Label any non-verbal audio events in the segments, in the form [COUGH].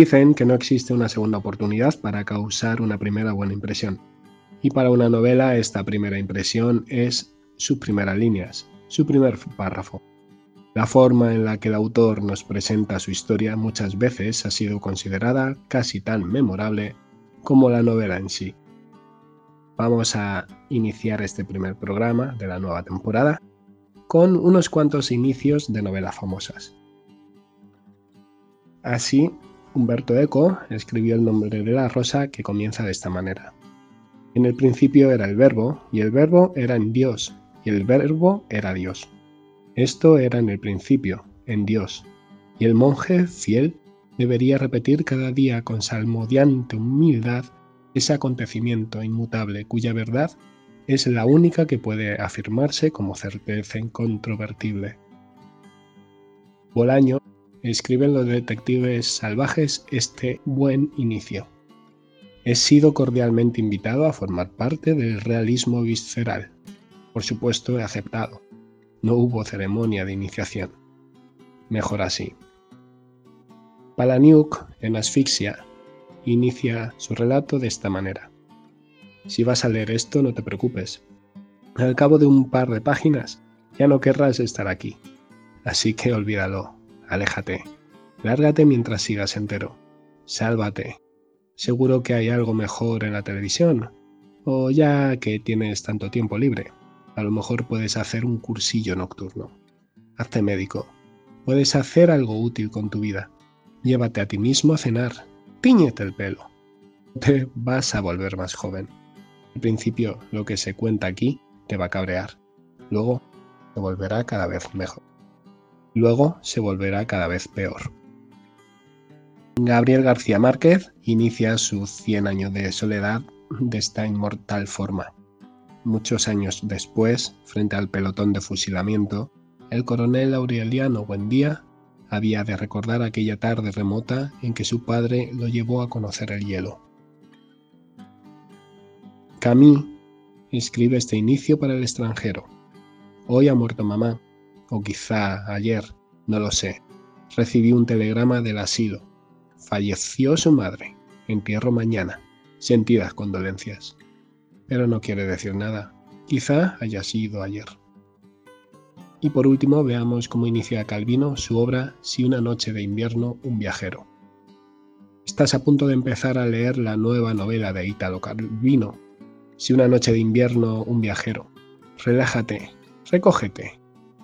Dicen que no existe una segunda oportunidad para causar una primera buena impresión. Y para una novela esta primera impresión es sus primeras líneas, su primer párrafo. La forma en la que el autor nos presenta su historia muchas veces ha sido considerada casi tan memorable como la novela en sí. Vamos a iniciar este primer programa de la nueva temporada con unos cuantos inicios de novelas famosas. Así, Humberto Eco escribió el nombre de la rosa que comienza de esta manera. En el principio era el verbo, y el verbo era en Dios, y el verbo era Dios. Esto era en el principio, en Dios, y el monje fiel debería repetir cada día con salmodiante humildad ese acontecimiento inmutable cuya verdad es la única que puede afirmarse como certeza incontrovertible. Bolaño escribe en los detectives salvajes este buen inicio. He sido cordialmente invitado a formar parte del realismo visceral. Por supuesto he aceptado. No hubo ceremonia de iniciación. Mejor así. Palaniuk, en Asfixia, inicia su relato de esta manera. Si vas a leer esto, no te preocupes. Al cabo de un par de páginas, ya no querrás estar aquí. Así que olvídalo, aléjate, lárgate mientras sigas entero. Sálvate. Seguro que hay algo mejor en la televisión, o ya que tienes tanto tiempo libre. A lo mejor puedes hacer un cursillo nocturno. Hazte médico. Puedes hacer algo útil con tu vida. Llévate a ti mismo a cenar. Tíñete el pelo. Te vas a volver más joven. Al principio lo que se cuenta aquí te va a cabrear. Luego se volverá cada vez mejor. Luego se volverá cada vez peor. Gabriel García Márquez inicia sus 100 años de soledad de esta inmortal forma. Muchos años después, frente al pelotón de fusilamiento, el coronel Aureliano Buendía había de recordar aquella tarde remota en que su padre lo llevó a conocer el hielo. Camille escribe este inicio para el extranjero. Hoy ha muerto mamá, o quizá ayer, no lo sé. Recibí un telegrama del asilo. Falleció su madre. Entierro mañana. Sentidas condolencias pero no quiere decir nada. Quizá haya sido ayer. Y por último veamos cómo inicia Calvino su obra Si una noche de invierno, un viajero. Estás a punto de empezar a leer la nueva novela de Italo Calvino, Si una noche de invierno, un viajero. Relájate, recógete,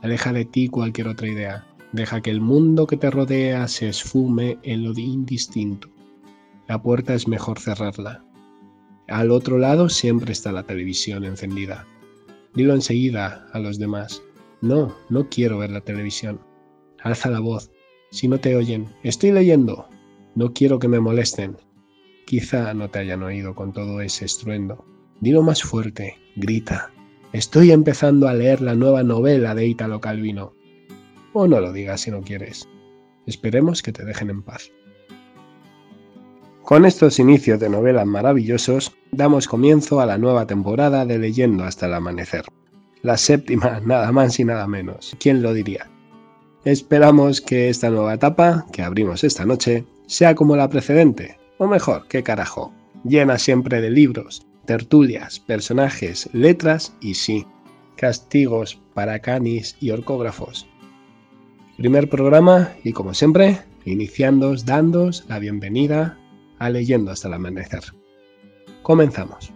aleja de ti cualquier otra idea, deja que el mundo que te rodea se esfume en lo indistinto. La puerta es mejor cerrarla, al otro lado siempre está la televisión encendida. Dilo enseguida a los demás. No, no quiero ver la televisión. Alza la voz. Si no te oyen, estoy leyendo. No quiero que me molesten. Quizá no te hayan oído con todo ese estruendo. Dilo más fuerte. Grita. Estoy empezando a leer la nueva novela de Italo Calvino. O no lo digas si no quieres. Esperemos que te dejen en paz. Con estos inicios de novela maravillosos, damos comienzo a la nueva temporada de Leyendo hasta el amanecer. La séptima, nada más y nada menos. ¿Quién lo diría? Esperamos que esta nueva etapa, que abrimos esta noche, sea como la precedente, o mejor, qué carajo, llena siempre de libros, tertulias, personajes, letras y sí, castigos para canis y orcógrafos. Primer programa y como siempre, iniciándos dándos la bienvenida a Leyendo hasta el amanecer. Comenzamos.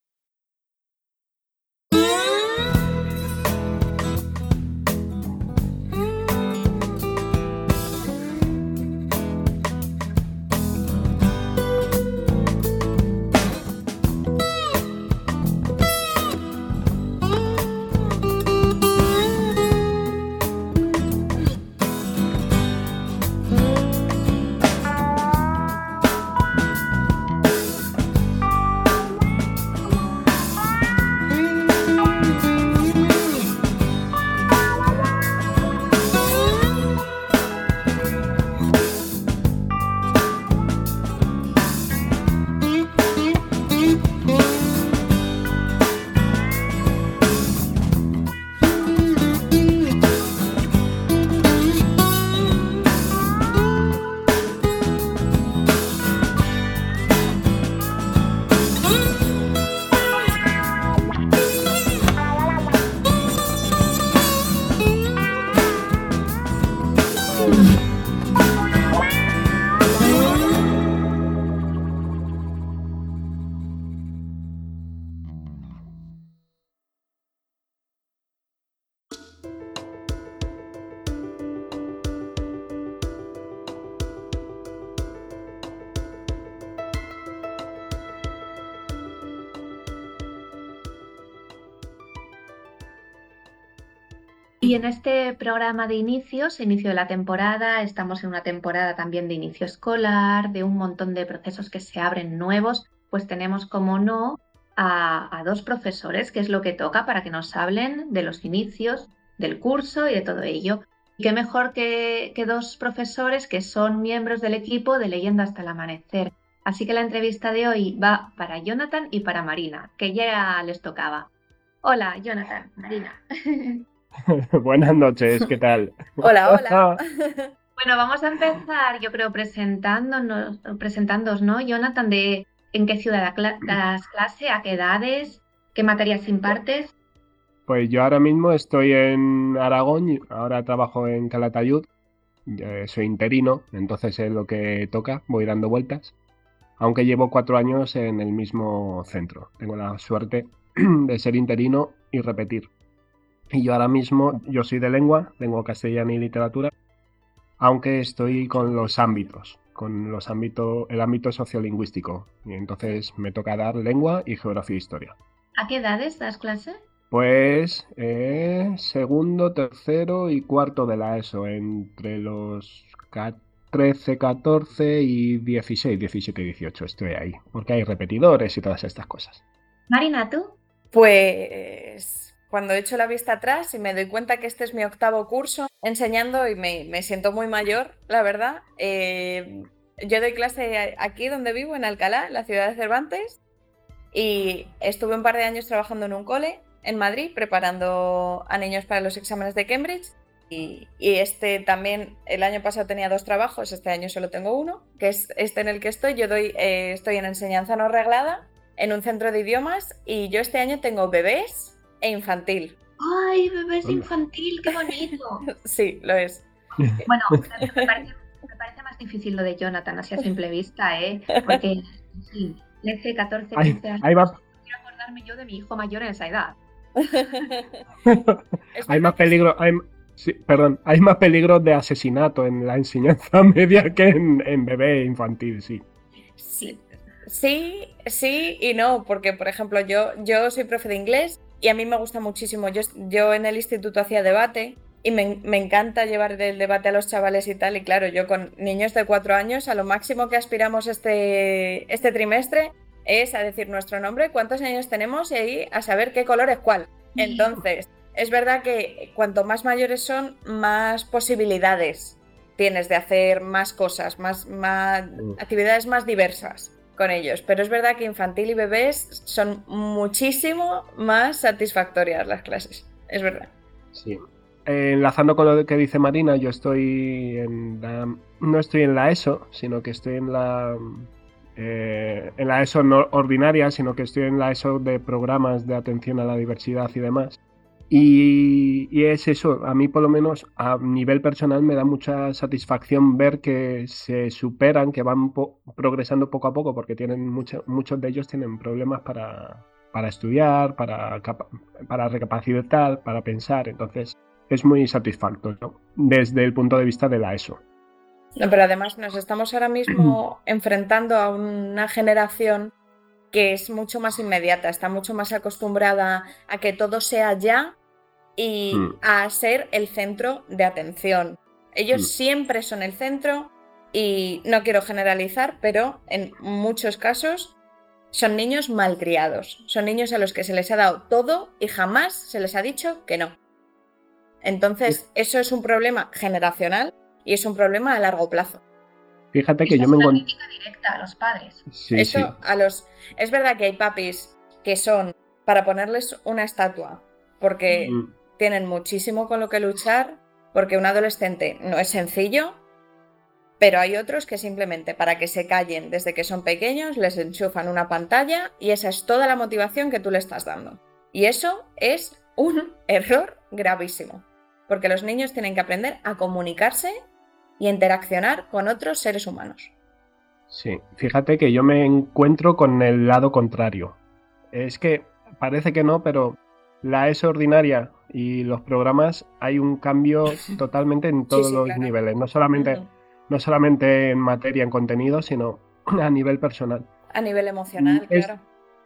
En este programa de inicios, inicio de la temporada, estamos en una temporada también de inicio escolar, de un montón de procesos que se abren nuevos, pues tenemos como no a, dos profesores, que es lo que toca para que nos hablen de los inicios del curso y de todo ello. Y qué mejor que, que dos profesores que son miembros del equipo de Leyenda hasta el amanecer. Así que la entrevista de hoy va para Jonathan y para Marina, que ya les tocaba. Hola, Jonathan, Marina. [LAUGHS] Buenas noches, ¿qué tal? [LAUGHS] hola, hola. [LAUGHS] bueno, vamos a empezar, yo creo, presentándonos, presentándonos, ¿no, Jonathan? De en qué ciudad das clase, a qué edades, qué materias impartes. Pues yo ahora mismo estoy en Aragón, ahora trabajo en Calatayud, soy interino, entonces es lo que toca, voy dando vueltas, aunque llevo cuatro años en el mismo centro. Tengo la suerte [CLEARS THROAT] de ser interino y repetir. Y yo ahora mismo, yo soy de lengua, lengua castellana y literatura, aunque estoy con los ámbitos, con los ámbitos, el ámbito sociolingüístico. Y entonces me toca dar lengua y geografía e historia. ¿A qué edades das clase? Pues eh, segundo, tercero y cuarto de la ESO, entre los 13, 14 y 16, 17 y 18 estoy ahí, porque hay repetidores y todas estas cosas. Marina, ¿tú? Pues cuando echo la vista atrás y me doy cuenta que este es mi octavo curso enseñando y me, siento muy mayor, la verdad. Eh, yo doy clase aquí donde vivo, en Alcalá, la ciudad de Cervantes, y estuve un par de años trabajando en un cole en Madrid, preparando a niños para los exámenes de Cambridge. Y, este también, el año pasado tenía dos trabajos, este año solo tengo uno, que es este en el que estoy. Yo doy, eh, estoy en enseñanza no reglada en un centro de idiomas y yo este año tengo bebés e infantil. ¡Ay, bebés infantil! ¡Qué bonito! [LAUGHS] sí, lo es. [LAUGHS] Bueno, me parece, más difícil lo de Jonathan, así a simple vista, ¿eh? Porque, sí, le 14, 15 años. Ahí va. Quiero acordarme yo de mi hijo mayor en esa edad. [LAUGHS] hay más peligro, hay, perdón, hay más peligro de asesinato en la enseñanza media que en, en bebé infantil, sí. Sí, sí, sí y no, porque por ejemplo yo, yo soy profe de inglés y a mí me gusta muchísimo. Yo, yo en el instituto hacía debate y me, encanta llevar el debate a los chavales y tal. Y claro, yo con niños de cuatro años, a lo máximo que aspiramos este, este trimestre es a decir nuestro nombre, cuántos años tenemos y ahí a saber qué color es cuál. Entonces, es verdad que cuanto más mayores son, más posibilidades tienes de hacer más cosas, más, más mm. actividades más diversas con ellos. Pero es verdad que infantil y bebés son muchísimo más satisfactorias las clases. Es verdad. Sí. enlazando con lo que dice Marina, yo estoy en la, no estoy en la ESO, sino que estoy en la eh, en la ESO no ordinaria, sino que estoy en la ESO de programas de atención a la diversidad y demás. Y, es eso, a mí por lo menos a nivel personal me da mucha satisfacción ver que se superan, que van progresando poco a poco, porque tienen muchos de ellos tienen problemas para, estudiar, para, para recapacitar, para pensar. Entonces es muy satisfactorio desde el punto de vista de la ESO. No, pero además nos estamos ahora mismo [CLEARS THROAT] enfrentando a una generación que es mucho más inmediata, está mucho más acostumbrada a que todo sea ya y mm. a ser el centro de atención. Ellos mm. siempre son el centro y no quiero generalizar, pero en muchos casos son niños malcriados, son niños a los que se les ha dado todo y jamás se les ha dicho que no. Entonces, eso es un problema generacional y es un problema a largo plazo. Fíjate que yo me encuentro. directa a los padres. eso a los. Es verdad que hay papis que son para ponerles una estatua, porque mm tienen muchísimo con lo que luchar porque un adolescente no es sencillo, pero hay otros que simplemente para que se callen desde que son pequeños les enchufan una pantalla y esa es toda la motivación que tú le estás dando. Y eso es un [LAUGHS] error gravísimo, porque los niños tienen que aprender a comunicarse y interaccionar con otros seres humanos. Sí, fíjate que yo me encuentro con el lado contrario. Es que parece que no, pero la ESO ordinaria y los programas hay un cambio [LAUGHS] totalmente en todos los niveles, no solamente, no solamente en materia, en contenido, sino [CLEARS THROAT] a nivel personal. A nivel emocional, claro.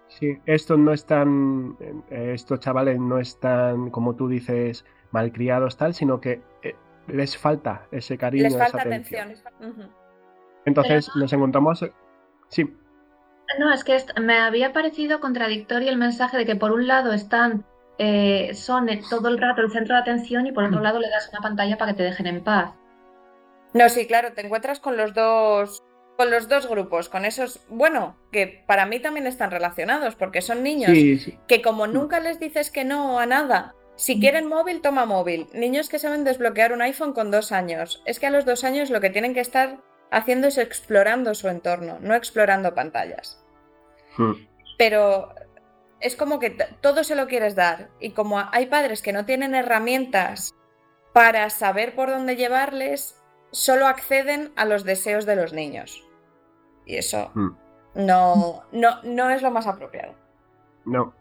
Sí, estos no están, estos chavales no están, como tú dices, malcriados tal, sino que eh, les falta ese cariño, Les falta esa atención. Entonces nos encontramos, sí, No, es que me había parecido contradictorio el mensaje de que por un lado están, eh, son todo el rato el centro de atención y por otro lado le das una pantalla para que te dejen en paz. No, sí, claro, te encuentras con los dos con los dos grupos, con esos, bueno, que para mí también están relacionados, porque son niños sí, sí, que como nunca les dices que no a nada, si quieren móvil, toma móvil. Niños que saben desbloquear un iPhone con dos años. Es que a los dos años lo que tienen que estar haciendo es explorando su entorno, no explorando pantallas. Mm, Pero es como que todo se lo quieres dar. Y como hay padres que no tienen herramientas para saber por dónde llevarles, solo acceden a los deseos de los niños. Y eso mm. no, no, no es lo más apropiado. No.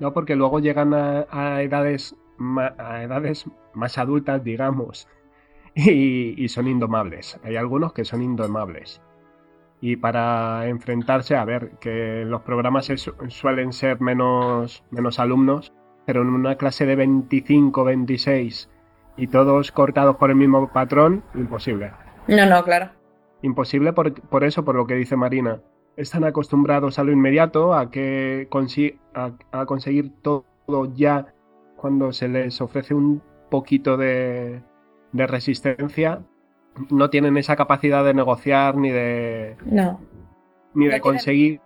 No, porque luego llegan a, a edades, a edades más adultas, digamos, [LAUGHS] y, y son indomables. Hay algunos que son indomables. Y para enfrentarse, a ver, que los programas es- suelen ser menos, menos alumnos, pero en una clase de 25, 26 y todos cortados por el mismo patrón, imposible. No, no, claro. Imposible por, por eso, por lo que dice Marina. Están acostumbrados a lo inmediato, a que consi- a, a conseguir todo ya cuando se les ofrece un poquito de, de resistencia. No tienen esa capacidad de negociar ni de, No. ni No de tienen- conseguir.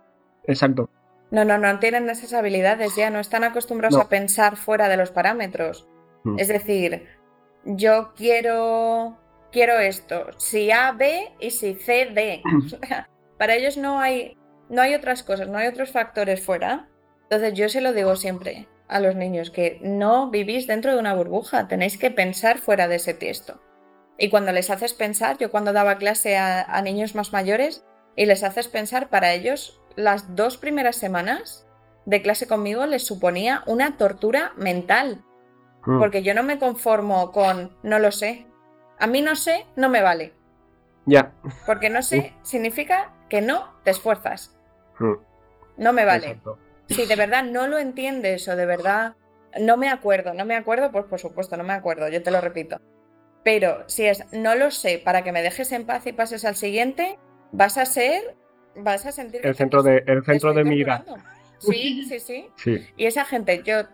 Exacto. No, no, no tienen esas habilidades ya, no están acostumbrados No. a pensar fuera de los parámetros. Mm. Es decir, yo quiero quiero esto, si A, B y si C, D. [CLEARS THROAT] Para ellos no hay no hay otras cosas, no hay otros factores fuera. Entonces yo se lo digo siempre a los niños que no vivís dentro de una burbuja, tenéis que pensar fuera de ese tiesto. Y cuando les haces pensar, yo cuando daba clase a, a niños más mayores y les haces pensar para ellos, las dos primeras semanas de clase conmigo les suponía una tortura mental. Mm. Porque yo no me conformo con no lo sé. A mí no sé, no me vale. Ya. Porque no sé [LAUGHS] significa que no te esfuerzas. Mm. No me vale. Exacto. Si de verdad no lo entiendes o de verdad no me acuerdo, no me acuerdo, pues por supuesto no me acuerdo, yo te lo repito. Pero si es no lo sé para que me dejes en paz y pases al siguiente, vas a ser, vas a sentir que El centro de, el centro de mira. torturando. Sí, sí, sí. Sí. Y esa gente, yo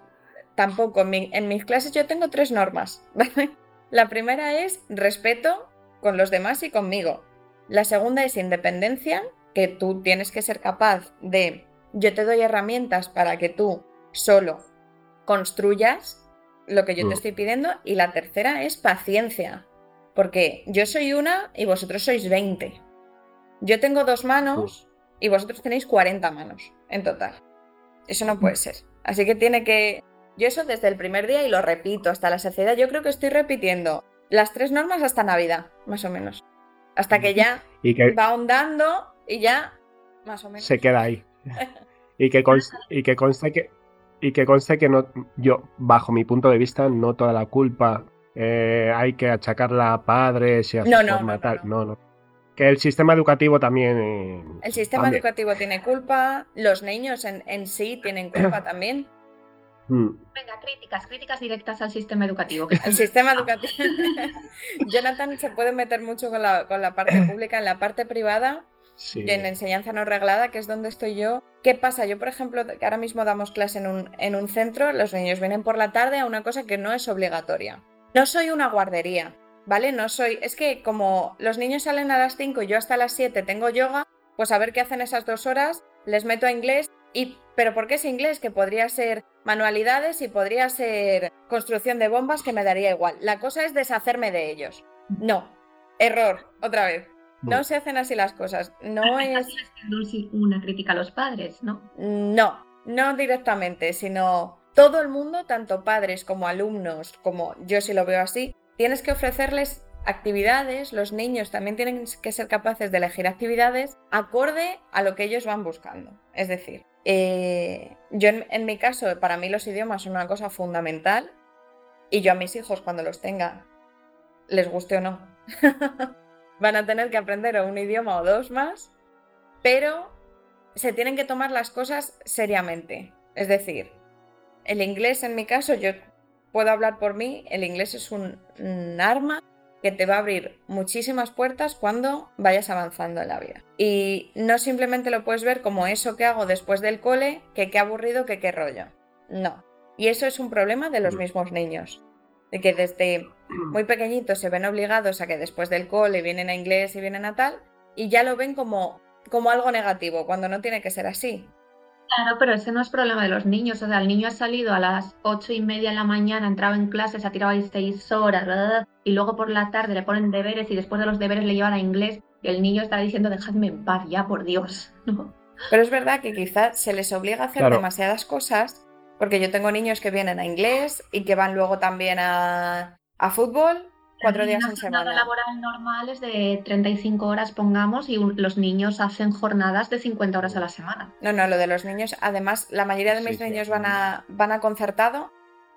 tampoco, en, mi- en mis clases yo tengo tres normas, [LAUGHS] ¿vale? La primera es respeto con los demás y conmigo. La segunda es independencia, que tú tienes que ser capaz de, yo te doy herramientas para que tú solo construyas lo que yo Mm. te estoy pidiendo. Y la tercera es paciencia, porque yo soy una y vosotros sois 20. Yo tengo dos manos y vosotros tenéis 40 manos en total. Eso no puede ser. Así que tiene que... Yo eso desde el primer día y lo repito hasta la saciedad. Yo creo que estoy repitiendo las tres normas hasta Navidad, más o menos. Hasta que ya Y que va ahondando y ya, más o menos. se queda ahí. [LAUGHS] Y que conste, y que conste que y que conste que no yo bajo mi punto de vista no toda la culpa eh, hay que achacarla a padres y a su No, no, forma no, no, tal. no. No, no. Que el sistema educativo también. eh, El sistema también. educativo tiene culpa, los niños en, en sí tienen culpa [COUGHS] también. Mm, Venga, críticas, críticas directas al sistema educativo. que El sistema educativo. [LAUGHS] Jonathan se puede meter mucho con la, con la parte [COUGHS] pública, en la parte privada. En enseñanza no reglada, que es donde estoy yo. ¿Qué pasa? Yo, por ejemplo, que ahora mismo damos clase en un, en un centro, los niños vienen por la tarde a una cosa que no es obligatoria. No soy una guardería, ¿vale? No soy. Es que como los niños salen a las 5 y yo hasta las 7 tengo yoga, pues a ver qué hacen esas dos horas, les meto a inglés y. ¿Pero por qué es inglés? Que podría ser manualidades y podría ser construcción de bombas, que me daría igual. La cosa es deshacerme de ellos. No. Error, otra vez. No se hacen así las cosas. No es. Una crítica a los padres, ¿no? No, no directamente, sino todo el mundo, tanto padres como alumnos, como yo si lo veo así, tienes que ofrecerles actividades, los niños también tienen que ser capaces de elegir actividades acorde a lo que ellos van buscando. Es decir, eh, yo en, en mi caso, para mí los idiomas son una cosa fundamental y yo a mis hijos cuando los tenga, les guste o no, [LAUGHS] van a tener que aprender un idioma o dos más, pero se tienen que tomar las cosas seriamente. Es decir, el inglés en mi caso, yo puedo hablar por mí, el inglés es un, arma que te va a abrir muchísimas puertas cuando vayas avanzando en la vida. Y no simplemente lo puedes ver como eso que hago después del cole, que qué aburrido, que qué rollo. No. Y eso es un problema de los mismos niños. De que desde [CLEARS THROAT] muy pequeñitos se ven obligados a que después del cole vienen a inglés y vienen a tal, y ya lo ven como, como algo negativo, cuando no tiene que ser así. Claro, pero ese no es problema de los niños. O sea, el niño ha salido a las ocho y media de la mañana, ha entrado en clases, ha tirado ahí seis horas, y luego por la tarde le ponen deberes y después de los deberes le llevan a inglés y el niño está diciendo dejadme en paz ya, por Dios. [LAUGHS] Pero es verdad que quizás se les obliga a hacer demasiadas cosas, porque yo tengo niños que vienen a inglés y que van luego también a, a fútbol cuatro días en semana. La laboral normal es de 35 horas, pongamos, y los niños hacen jornadas de 50 horas a la semana. No, no, lo de los niños, además, la mayoría de mis niños van a, van a concertado,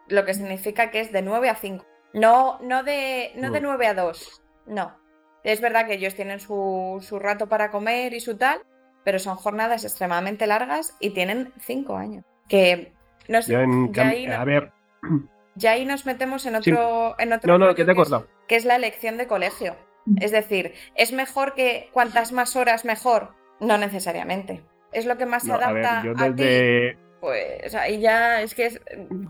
lo que significa que es de 9 a 5. No, no, de, no de 9 a 2, no. Es verdad que ellos tienen su, su rato para comer y su tal, pero son jornadas extremadamente largas y tienen 5 años. Que no sé. a ver, ya ahí nos metemos en otro, en otro no, no, que, te es, que es la elección de colegio. Es decir, ¿es mejor que cuantas más horas mejor? No necesariamente. Es lo que más se adapta a, ti. Pues ahí ya es que es,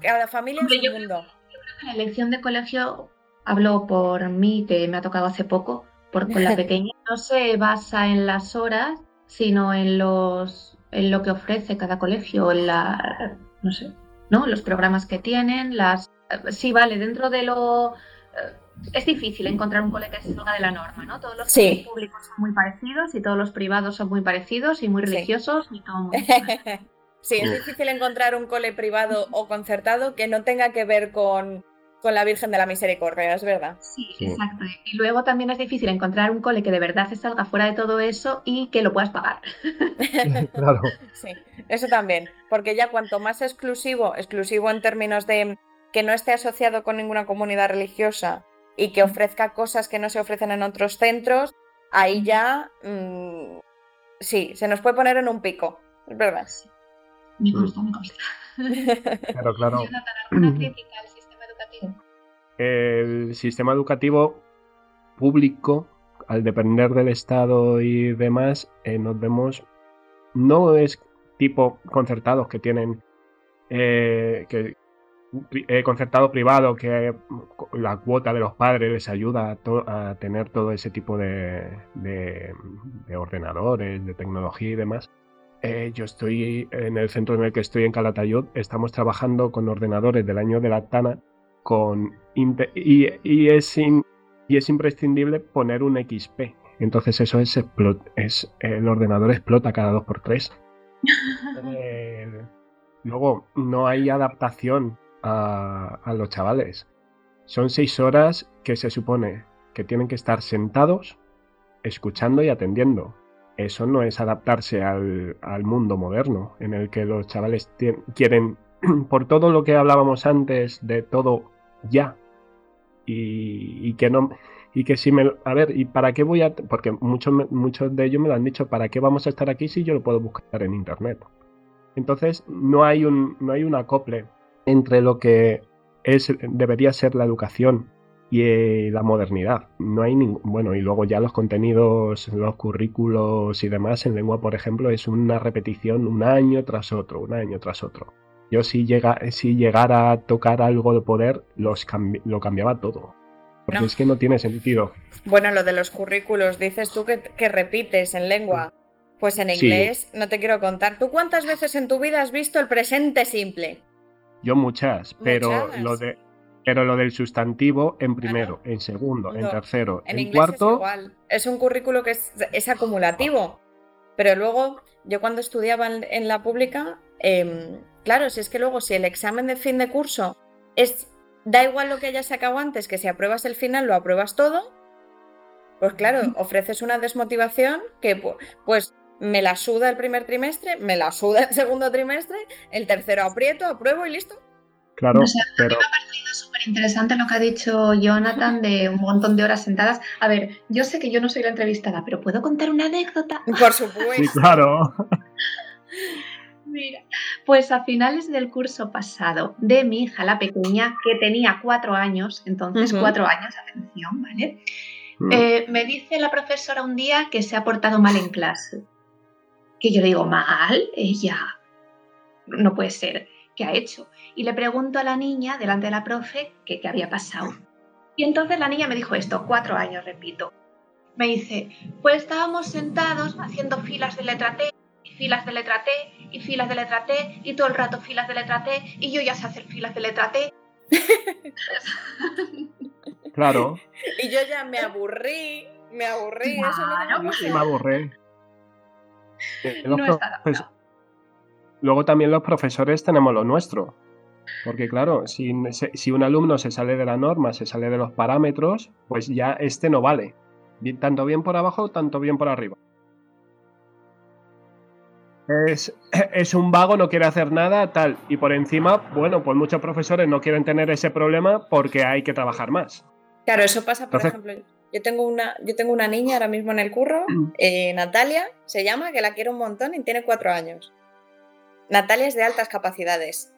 cada familia es un mundo. Yo creo que la elección de colegio, hablo por mí, que me ha tocado hace poco, por con la [LAUGHS] pequeña, no se basa en las horas, sino en los en lo que ofrece cada colegio, en la no sé, ¿no? Los programas que tienen, las sí, vale, dentro de lo... Eh, es difícil encontrar un cole que se salga de la norma, ¿no? Todos los públicos son muy parecidos y todos los privados son muy parecidos y muy religiosos y todo muy... [LAUGHS] sí, es difícil encontrar un cole privado o concertado que no tenga que ver con, con la Virgen de la Misericordia, es verdad. Sí, exacto. Y luego también es difícil encontrar un cole que de verdad se salga fuera de todo eso y que lo puedas pagar. [LAUGHS] claro. Sí, eso también. Porque ya cuanto más exclusivo, exclusivo en términos de que no esté asociado con ninguna comunidad religiosa y que ofrezca cosas que no se ofrecen en otros centros, ahí ya mm, sí, se nos puede poner en un pico, es verdad. Me gusta, me gusta. Claro, claro. ¿Alguna crítica al sistema educativo? El sistema educativo público, al depender del Estado y demás, eh, nos vemos, no es tipo concertados que tienen, eh, que, eh, concertado privado que la cuota de los padres les ayuda a, tener todo ese tipo de, ordenadores, de tecnología y demás. Eh, yo estoy en el centro en el que estoy en Calatayud, estamos trabajando con ordenadores del año de la TANA con y, y, es y es imprescindible poner un XP. Entonces eso es, es el ordenador explota cada 2x3. [LAUGHS] Eh, luego, no hay adaptación a, los chavales. Son seis horas que se supone que tienen que estar sentados, escuchando y atendiendo. Eso no es adaptarse al, mundo moderno, en el que los chavales quieren, [CLEARS THROAT] por todo lo que hablábamos antes, de todo ya. Y, que no. Y que si me. A ver, ¿y para qué voy a.? Porque muchos, muchos de ellos me lo han dicho, ¿para qué vamos a estar aquí si yo lo puedo buscar en internet? Entonces, no hay un, no hay un acople entre lo que es, debería ser la educación y eh, la modernidad. No hay ningún. Bueno, y luego ya los contenidos, los currículos y demás en lengua, por ejemplo, es una repetición un año tras otro, un año tras otro. Yo si, llega, si llegara a tocar algo de poder, los lo cambiaba todo. Porque es que no tiene sentido. Bueno, lo de los currículos, dices tú que, repites en lengua. Pues en inglés, no te quiero contar. ¿Tú cuántas veces en tu vida has visto el presente simple? Yo muchas, pero lo de pero lo del sustantivo en primero, en segundo, en tercero, en, cuarto. Es, igual. es un currículo que es, acumulativo. Pero luego, yo cuando estudiaba en, la pública, em, claro, si es que luego si el examen de fin de curso es. Da igual lo que hayas sacado antes, que si apruebas el final lo apruebas todo. Pues claro, ofreces una desmotivación que pues me la suda el primer trimestre, me la suda el [LAUGHS] segundo trimestre, el tercero aprieto, apruebo y listo. Claro, pero... parecido súper interesante lo que ha dicho Jonathan de un montón de horas sentadas. A ver, yo sé que yo no soy la entrevistada, pero ¿puedo contar una anécdota? Por supuesto. Sí, claro. [LAUGHS] Mira, pues a finales del curso pasado de mi hija, la pequeña, que tenía cuatro años, entonces cuatro años, atención, ¿vale? Mm. Eh, me dice la profesora un día que se ha portado mal en clase. Que yo le digo, mal, ella, no puede ser, ¿qué ha hecho? Y le pregunto a la niña, delante de la profe, que qué había pasado. Y entonces la niña me dijo esto, cuatro años, repito. Me dice, pues estábamos sentados haciendo filas de letra T, y filas de letra T, y filas de letra T, y todo el rato filas de letra T, y yo ya sé hacer filas de letra T. Claro, Y yo ya me aburrí, me aburrí. eso Claro, me pasa. me aburré. Eh, [LAUGHS] No está adaptado. Luego también los profesores tenemos lo nuestro. Porque claro, si, un alumno se sale de la norma, se sale de los parámetros, pues ya este no vale. Bien- Tanto bien por abajo, tanto bien por arriba. Es, [CLEARS THROAT] es un vago, no quiere hacer nada, tal. Y por encima, bueno, pues muchos profesores no quieren tener ese problema porque hay que trabajar más. Claro, eso pasa, por Entonces- ejemplo, yo tengo una, yo tengo una niña ahora mismo en el curro, eh, Natalia, se llama, que la quiero un montón y tiene cuatro años. Natalia es de altas capacidades.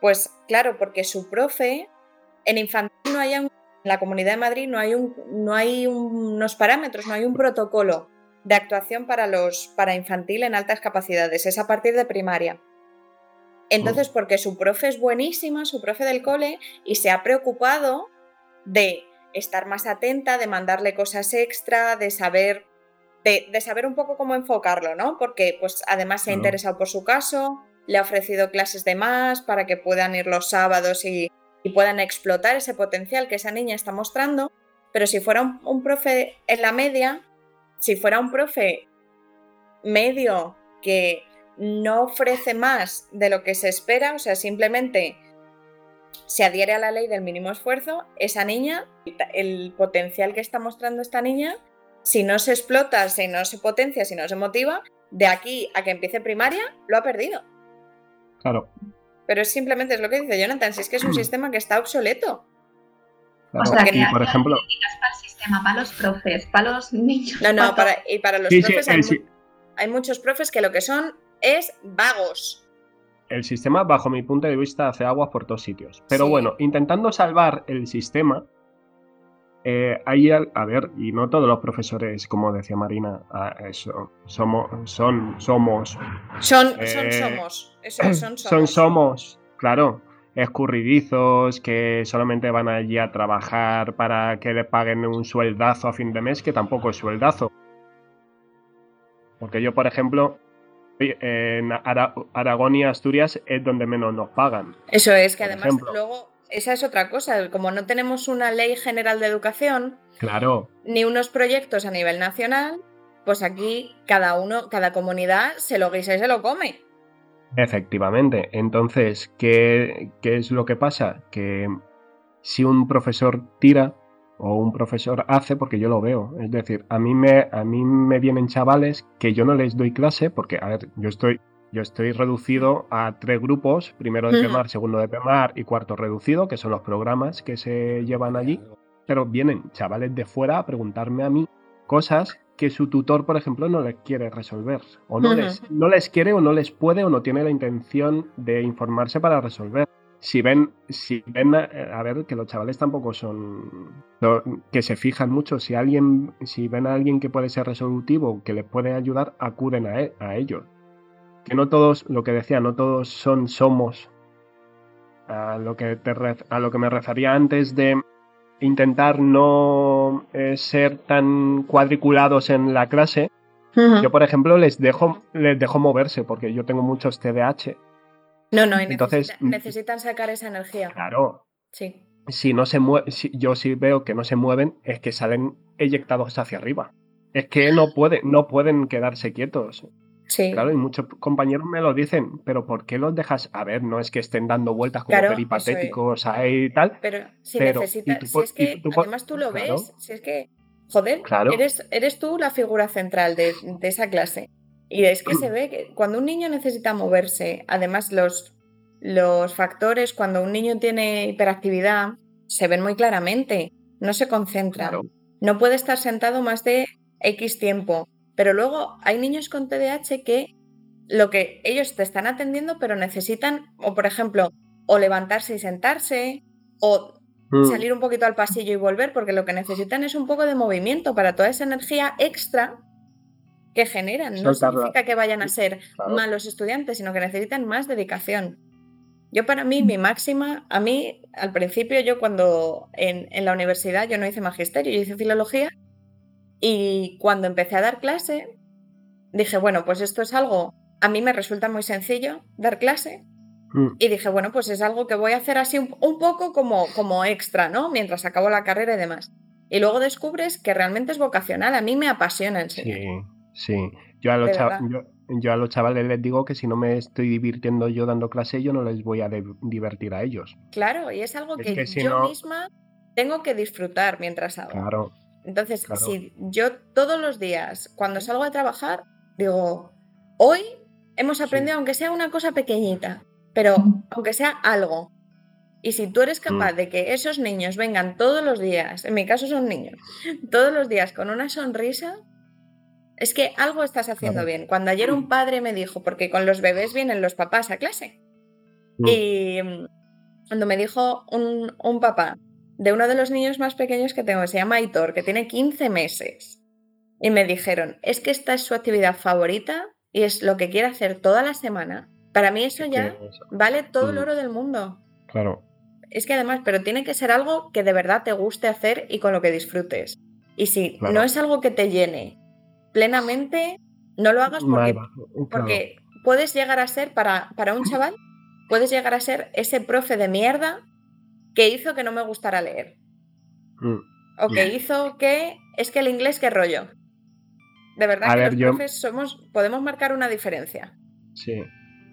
Pues claro, porque su profe, en infantil no hay un- en la Comunidad de Madrid no hay, un, no hay un- unos parámetros, no hay un protocolo de actuación para los para infantil en altas capacidades, es a partir de primaria. Entonces, porque su profe es buenísima, su profe del cole, y se ha preocupado de estar más atenta, de mandarle cosas extra, de saber, de, de saber un poco cómo enfocarlo, ¿no? Porque pues además se ha interesado por su caso, le ha ofrecido clases de más para que puedan ir los sábados y, y puedan explotar ese potencial que esa niña está mostrando. Pero si fuera un, un profe en la media, si fuera un profe medio que no ofrece más de lo que se espera, o sea, simplemente se adhiere a la ley del mínimo esfuerzo, esa niña, el potencial que está mostrando esta niña, si no se explota, si no se potencia, si no se motiva, de aquí a que empiece primaria, lo ha perdido. Claro. Pero es simplemente es lo que dice Jonathan, si es que es un sistema que está obsoleto. claro. O sea, que y por ejemplo, para el sistema, para los profes, para los niños. No, no, para y para los sí, sí, profes hay, si- hay muchos profes que lo que son es vagos. El sistema, bajo mi punto de vista, hace aguas por todos sitios. Pero Sí. bueno, intentando salvar el sistema, eh, hay, a ver, y no todos los profesores, como decía Marina, eso, somos, son, somos, Son, son Eh, somos. Eso [CLEARS THROAT] es, son somos. son, somos, claro, escurridizos que solamente van allí a trabajar para que le paguen un sueldazo a fin de mes, que tampoco es sueldazo. Porque yo, por ejemplo, en Ara- Aragón y Asturias es donde menos nos pagan. Eso es, que además ejemplo. luego, esa es otra cosa, como no tenemos una ley general de educación, Claro, ni unos proyectos a nivel nacional, pues aquí cada uno, cada comunidad se lo guisa y se lo come. efectivamente. Entonces, ¿qué, qué es lo que pasa? Que si un profesor tira o un profesor hace, porque yo lo veo, es decir, a mí me, a mí me vienen chavales que yo no les doy clase, porque, a ver, yo estoy, yo estoy reducido a tres grupos, primero de. PEMAR, segundo de PEMAR y cuarto reducido, que son los programas que se llevan allí, pero vienen chavales de fuera a preguntarme a mí cosas que su tutor, por ejemplo, no les quiere resolver. O no, les, no les quiere o no les puede o no tiene la intención de informarse para resolver. Si ven, si ven, eh, a ver, que los chavales tampoco son, que se fijan mucho. Si alguien, si ven a alguien que puede ser resolutivo, que les puede ayudar, acuden a, e- a ellos. Que no todos, lo que decía, no todos son somos. A lo que, te a lo que me refería antes de intentar no eh, ser tan cuadriculados en la clase. Yo, por ejemplo, les dejo, les dejo moverse porque yo tengo muchos TDAH. No, no, y Entonces, necesita- necesitan sacar esa energía. Claro, Sí. si no se mue- si yo sí veo que no se mueven, es que salen eyectados hacia arriba. Es que no pueden, no pueden quedarse quietos. Sí. Claro, y muchos compañeros me lo dicen, pero ¿por qué los dejas? A ver, no es que estén dando vueltas como Claro, peripatéticos ahí y tal. Pero si Pero, necesitas, tú si es que tú además tú lo claro. ves, si es que, joder, Claro. eres, eres tú la figura central de, de esa clase. Y es que se ve que cuando un niño necesita moverse, además los, los factores cuando un niño tiene hiperactividad se ven muy claramente, no se concentra, no puede estar sentado más de X tiempo, pero luego hay niños con TDAH que lo que ellos te están atendiendo, pero necesitan, o por ejemplo, o levantarse y sentarse, o mm. salir un poquito al pasillo y volver, porque lo que necesitan es un poco de movimiento para toda esa energía extra que generan. No significa que vayan a ser malos estudiantes, sino que necesitan más dedicación. Yo para mí, mi máxima, a mí al principio yo cuando en, en la universidad yo no hice magisterio, yo hice filología y cuando empecé a dar clase dije, bueno, pues esto es algo, a mí me resulta muy sencillo dar clase Mm. Y dije, bueno, pues es algo que voy a hacer así un, poco como, como extra, ¿no? Mientras acabo la carrera y demás. Y luego descubres que realmente es vocacional. A mí me apasiona enseñar. Sí, sí. Yo a, los yo, a los chavales les digo que si no me estoy divirtiendo yo dando clase, yo no les voy a divertir a ellos. Claro, y es algo que, yo misma tengo que disfrutar mientras hago. Claro. Entonces, si yo todos los días, cuando salgo a trabajar, digo, hoy hemos aprendido, aunque sea una cosa pequeñita, pero aunque sea algo. Y si tú eres capaz mm. de que esos niños vengan todos los días, en mi caso son niños, todos los días con una sonrisa, es que algo estás haciendo bien. Cuando ayer un padre me dijo, porque con los bebés vienen los papás a clase, mm. y cuando me dijo un, un, papá de uno de los niños más pequeños que tengo, que se llama Aitor, que tiene 15 meses, y me dijeron, es que esta es su actividad favorita y es lo que quiere hacer toda la semana, para mí eso ya vale todo el mm. oro del mundo. Claro. Es que además, pero tiene que ser algo que de verdad te guste hacer y con lo que disfrutes. Y si no es algo que te llene plenamente, no lo hagas porque, puedes llegar a ser, para, para un chaval, puedes llegar a ser ese profe de mierda que hizo que no me gustara leer. Mm. O que hizo que es que el inglés qué rollo. De verdad que los profes somos, podemos marcar una diferencia. Sí.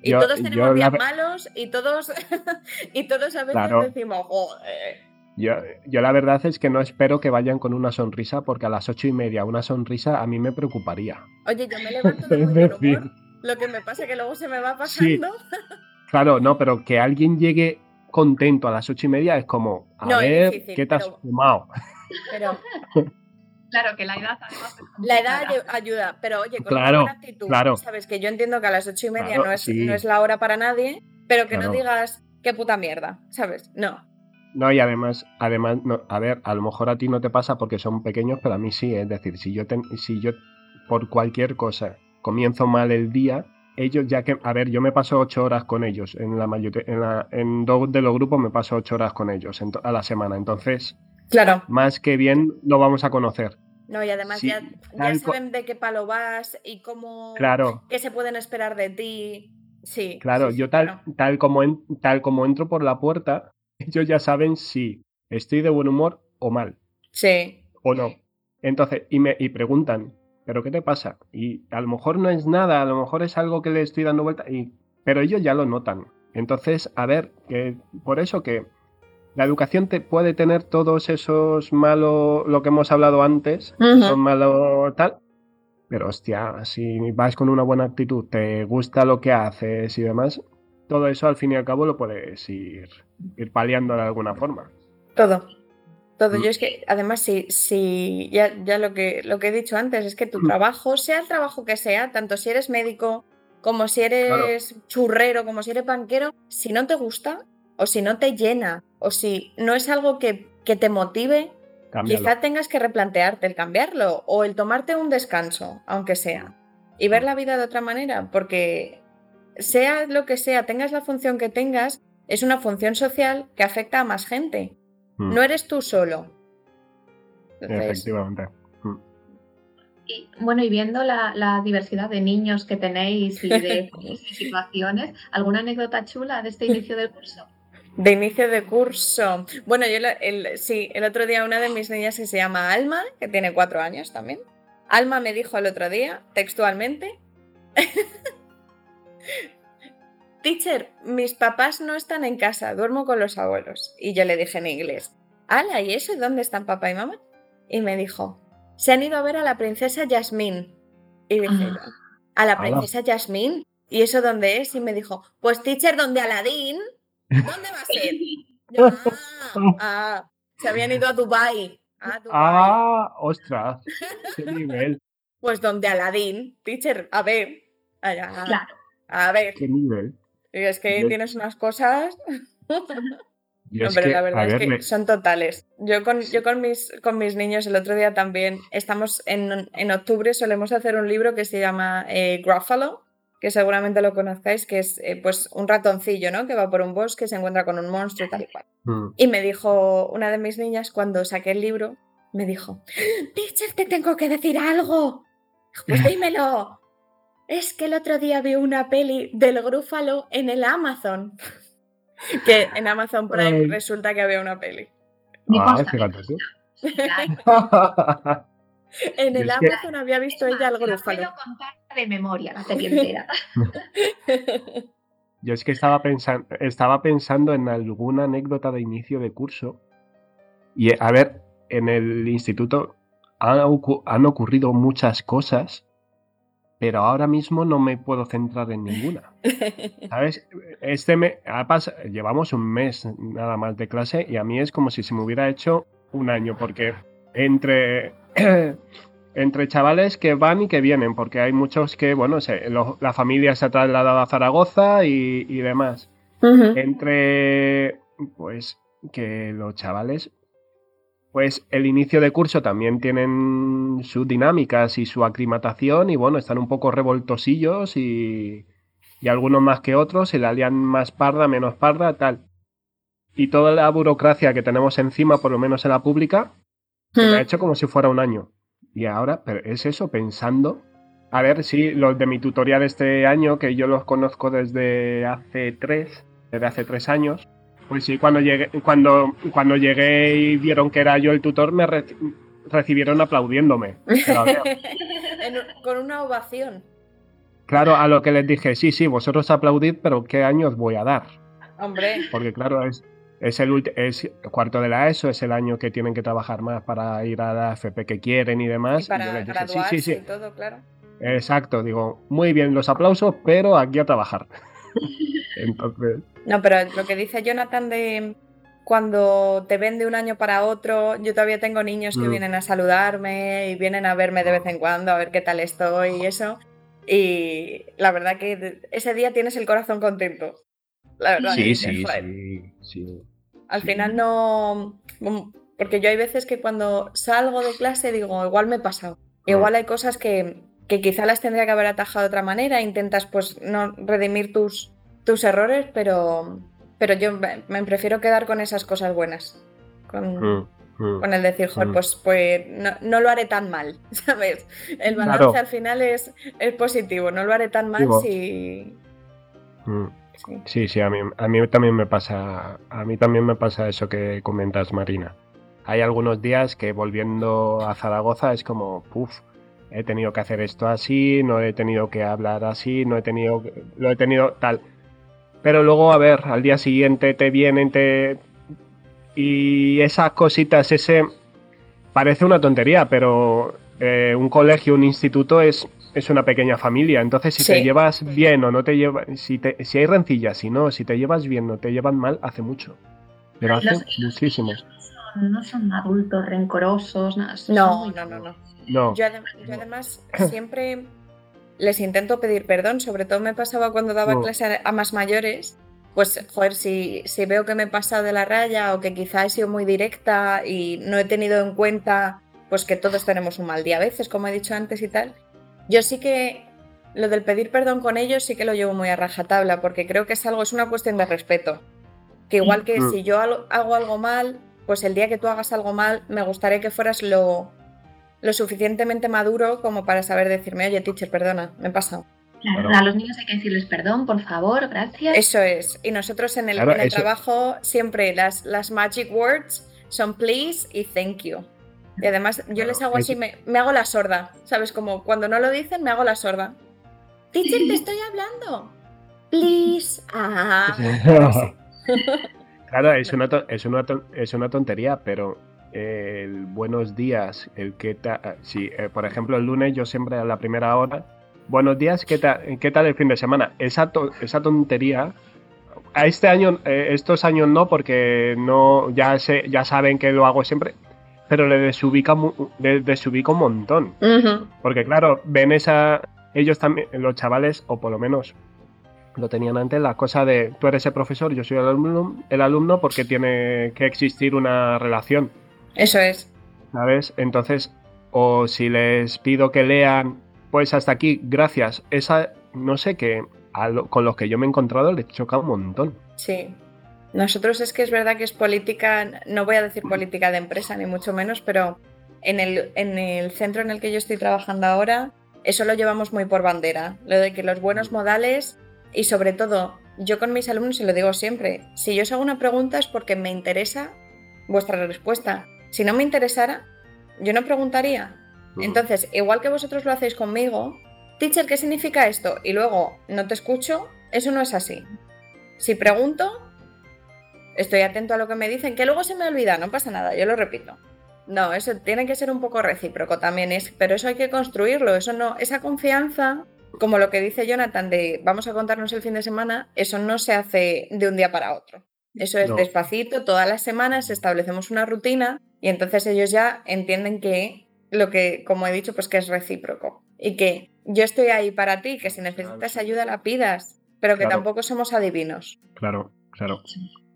Y todos tenemos días malos y todos, [LAUGHS] y todos a veces decimos, joder. Yo, yo, la verdad es que no espero que vayan con una sonrisa porque a las ocho y media una sonrisa a mí me preocuparía. Oye, yo me levanto de muy [LAUGHS] humor, lo que me pasa es que luego se me va pasando. [LAUGHS] Claro, no, pero que alguien llegue contento a las ocho y media es como, a ver, ¿qué te has fumado? Pero [LAUGHS] Claro, que la edad además La edad ayuda, pero oye, con una buena actitud, sabes que yo entiendo que a las ocho y media no, es, no es la hora para nadie, pero que no digas qué puta mierda, ¿sabes? No. No, y además, además, no, a ver, a lo mejor a ti no te pasa porque son pequeños, pero a mí sí, es decir, si yo, si yo por cualquier cosa comienzo mal el día, ellos ya que, a ver, yo me paso ocho horas con ellos, en la mayoría, en, la, en dos de los grupos me paso ocho horas con ellos a la semana, entonces, claro. más que bien lo vamos a conocer. No, y además ya, saben de qué palo vas y cómo. Claro. qué se pueden esperar de ti. Sí. Claro, yo tal, tal, como tal como entro por la puerta, ellos ya saben si estoy de buen humor o mal. Sí. O no. Entonces, y me y preguntan, ¿pero qué te pasa? Y a lo mejor no es nada, a lo mejor es algo que le estoy dando vuelta, y, pero ellos ya lo notan. Entonces, a ver, que por eso que la educación te puede tener todos esos malos, lo que hemos hablado antes, son malos tal, pero hostia, si vas con una buena actitud, te gusta lo que haces y demás, todo eso al fin y al cabo lo puedes ir, ir paliando de alguna forma. Todo. Todo. Yo mm. es que, además, si, si ya, ya lo, que, lo que he dicho antes, es que tu mm. trabajo, sea el trabajo que sea, tanto si eres médico, como si eres churrero, como si eres banquero, si no te gusta, o si no te llena, o si no es algo que, te motive, quizá tengas que replantearte el cambiarlo o el tomarte un descanso, aunque sea, y ver la vida de otra manera, porque sea lo que sea, tengas la función que tengas, es una función social que afecta a más gente. Mm. No eres tú solo. Efectivamente. Mm. Y, bueno, y viendo la, diversidad de niños que tenéis y de [LAUGHS] situaciones, ¿alguna anécdota chula de este inicio del curso? De inicio de curso. Bueno, yo el, sí, el otro día una de mis niñas que se llama Alma, que tiene cuatro años también. Alma me dijo el otro día, textualmente, [LAUGHS] Teacher, mis papás no están en casa, duermo con los abuelos. Y yo le dije en inglés, Ala, ¿y eso? ¿Dónde están papá y mamá? Y me dijo, se han ido a ver a la princesa Jasmine. Y dije, ah. ¿a la princesa Jasmine? ¿y eso dónde es? Y me dijo, pues teacher, ¿dónde Aladín? ¿Dónde va a ser? [LAUGHS] Yo, ah, ah, se habían ido a Dubai. a. Ah, ostras, qué nivel, [LAUGHS] Pues donde Aladín, teacher, a ver. allá, Claro. A ver. qué nivel. Y es que Yo- tienes unas cosas. No, pero que, la verdad es que me- son totales. Yo con, yo con mis, con mis niños el otro día también estamos en, en octubre solemos hacer un libro que se llama eh, Gruffalo, que seguramente lo conozcáis, que es eh, pues un ratoncillo, ¿no? Que va por un bosque, se encuentra con un monstruo y tal y cual. Mm. Y me dijo una de mis niñas cuando saqué el libro, me dijo, Teacher, te tengo que decir algo. Pues [LAUGHS] dímelo. Es que el otro día vi una peli del Grúfalo en el Amazon. [LAUGHS] que en Amazon Prime Ay. resulta que había una peli. Me Ah, fíjate tú. Claro. [LAUGHS] En el que- Amazon había visto ella el Grúfalo. puedo contar de memoria la [LAUGHS] entera. Yo es que estaba pensando, estaba pensando en alguna anécdota de inicio de curso. Y a ver, en el instituto han, ocu- han ocurrido muchas cosas, pero ahora mismo no me puedo centrar en ninguna. [LAUGHS] ¿Sabes? Este me, ha pas- llevamos un mes nada más de clase y a mí es como si se me hubiera hecho un año, porque entre, [CLEARS THROAT] entre chavales que van y que vienen, porque hay muchos que, bueno, se- lo- la familia se ha trasladado a Zaragoza y, y demás. Entre, pues, que los chavales, pues el inicio de curso también tienen sus dinámicas y su aclimatación y bueno, están un poco revoltosillos y, y algunos más que otros, se la lían más parda, menos parda, tal. Y toda la burocracia que tenemos encima, por lo menos en la pública, se ha hecho como si fuera un año. Y ahora, pero es eso, pensando. A ver, sí, los de mi tutorial este año, que yo los conozco desde hace tres, desde hace tres años. Pues sí, cuando llegué, cuando, cuando llegué y vieron que era yo el tutor, me re- recibieron aplaudiéndome. [LAUGHS] En con una ovación. claro, a lo que les dije, sí, sí, vosotros aplaudid, pero ¿qué año os voy a dar? Hombre, Porque claro, es, es el es cuarto de la ESO, es el año que tienen que trabajar más para ir a la FP que quieren y demás. y para y yo les dije, sí, graduarse sí, y todo, claro. Exacto, digo, muy bien los aplausos, pero aquí a trabajar. [LAUGHS] Entonces, No, pero lo que dice Jonathan de cuando te ven de un año para otro, yo todavía tengo niños que Mm. vienen a saludarme y vienen a verme de vez en cuando, a ver qué tal estoy y eso. Y la verdad que ese día tienes el corazón contento. La verdad. sí, sí, sí, sí. Al sí. final no... mm, Porque yo hay veces que cuando salgo de clase digo, igual me he pasado. Igual hay cosas que, que quizá las tendría que haber atajado de otra manera. Intentas pues no redimir tus, tus errores, pero, pero yo me, prefiero quedar con esas cosas buenas. Con, Mm, mm. con el decir, joder, Mm. pues, pues no, no lo haré tan mal, [LAUGHS] ¿sabes? El balance Claro. al final es, es positivo, no lo haré tan mal Digo- si... Sí. Sí, sí, a mí, a mí también me pasa, a mí también me pasa eso que comentas, Marina. Hay algunos días que volviendo a Zaragoza es como, puff, he tenido que hacer esto así, no he tenido que hablar así, no he tenido, lo he tenido tal. Pero luego, a ver, al día siguiente te vienen, te... Y esas cositas, ese... Parece una tontería, pero eh, un colegio, un instituto es, es una pequeña familia. Entonces, si te llevas bien o no te llevas... Si, te- si hay rencillas, si no, si te llevas bien o te llevan mal, hace mucho. Pero hace Los- muchísimo. Son- no son adultos rencorosos, nada. No, no, no, no. No. Yo, adem- yo además siempre les intento pedir perdón, sobre todo me pasaba cuando daba Oh. clase a, más mayores. Pues, joder, si, si veo que me he pasado de la raya o que quizá he sido muy directa y no he tenido en cuenta pues que todos tenemos un mal día a veces, como he dicho antes y tal, yo sí que lo del pedir perdón con ellos sí que lo llevo muy a rajatabla, porque creo que es algo, es una cuestión de respeto. Que igual que Mm. si yo hago algo mal, pues el día que tú hagas algo mal, me gustaría que fueras lo, lo suficientemente maduro como para saber decirme, oye, teacher, perdona, me he pasado. Claro, Claro. A los niños hay que decirles perdón, por favor, gracias. Eso es. Y nosotros en el, Claro, en el trabajo siempre las, las magic words son please y thank you. Y además yo Claro, les hago así, me, me hago la sorda, ¿sabes? Como cuando no lo dicen, me hago la sorda. Teacher, te estoy hablando. Please. Ah. [LAUGHS] [LAUGHS] claro, es una, es, una ton- es una tontería, pero el buenos días, el que ta- si, eh, por ejemplo, el lunes yo siempre a la primera hora buenos días, ¿qué tal, qué tal el fin de semana? Esa, esa tontería, a este año, eh, estos años no, porque no ya, se, ya saben que lo hago siempre, pero le desubica, desubica un montón. Porque claro, ven esa, ellos también, los chavales, o por lo menos lo tenían antes, la cosa de tú eres el profesor, yo soy el alumno, el alumno porque tiene que existir una relación. Eso es. ¿Sabes? Entonces, o si les pido que lean, pues hasta aquí, gracias. Esa, no sé qué, con los que yo me he encontrado les choca un montón. Sí. Nosotros es que es verdad que es política, no voy a decir política de empresa ni mucho menos, pero en el, en el centro en el que yo estoy trabajando ahora, eso lo llevamos muy por bandera. Lo de que los buenos modales y sobre todo, yo con mis alumnos se lo digo siempre, si yo os hago una pregunta es porque me interesa vuestra respuesta. Si no me interesara, yo no preguntaría. Entonces, igual que vosotros lo hacéis conmigo, teacher, ¿qué significa esto? Y luego no te escucho, eso no es así. Si pregunto, estoy atento a lo que me dicen, que luego se me olvida, no pasa nada, yo lo repito. No, eso tiene que ser un poco recíproco también, es, pero eso hay que construirlo, eso no, esa confianza como lo que dice Jonathan de vamos a contarnos el fin de semana, eso no se hace de un día para otro. Eso es despacito, todas las semanas establecemos una rutina y entonces ellos ya entienden que lo que, como he dicho, pues que es recíproco. Y que yo estoy ahí para ti, que si necesitas ayuda la pidas, pero que tampoco somos adivinos. Claro, claro.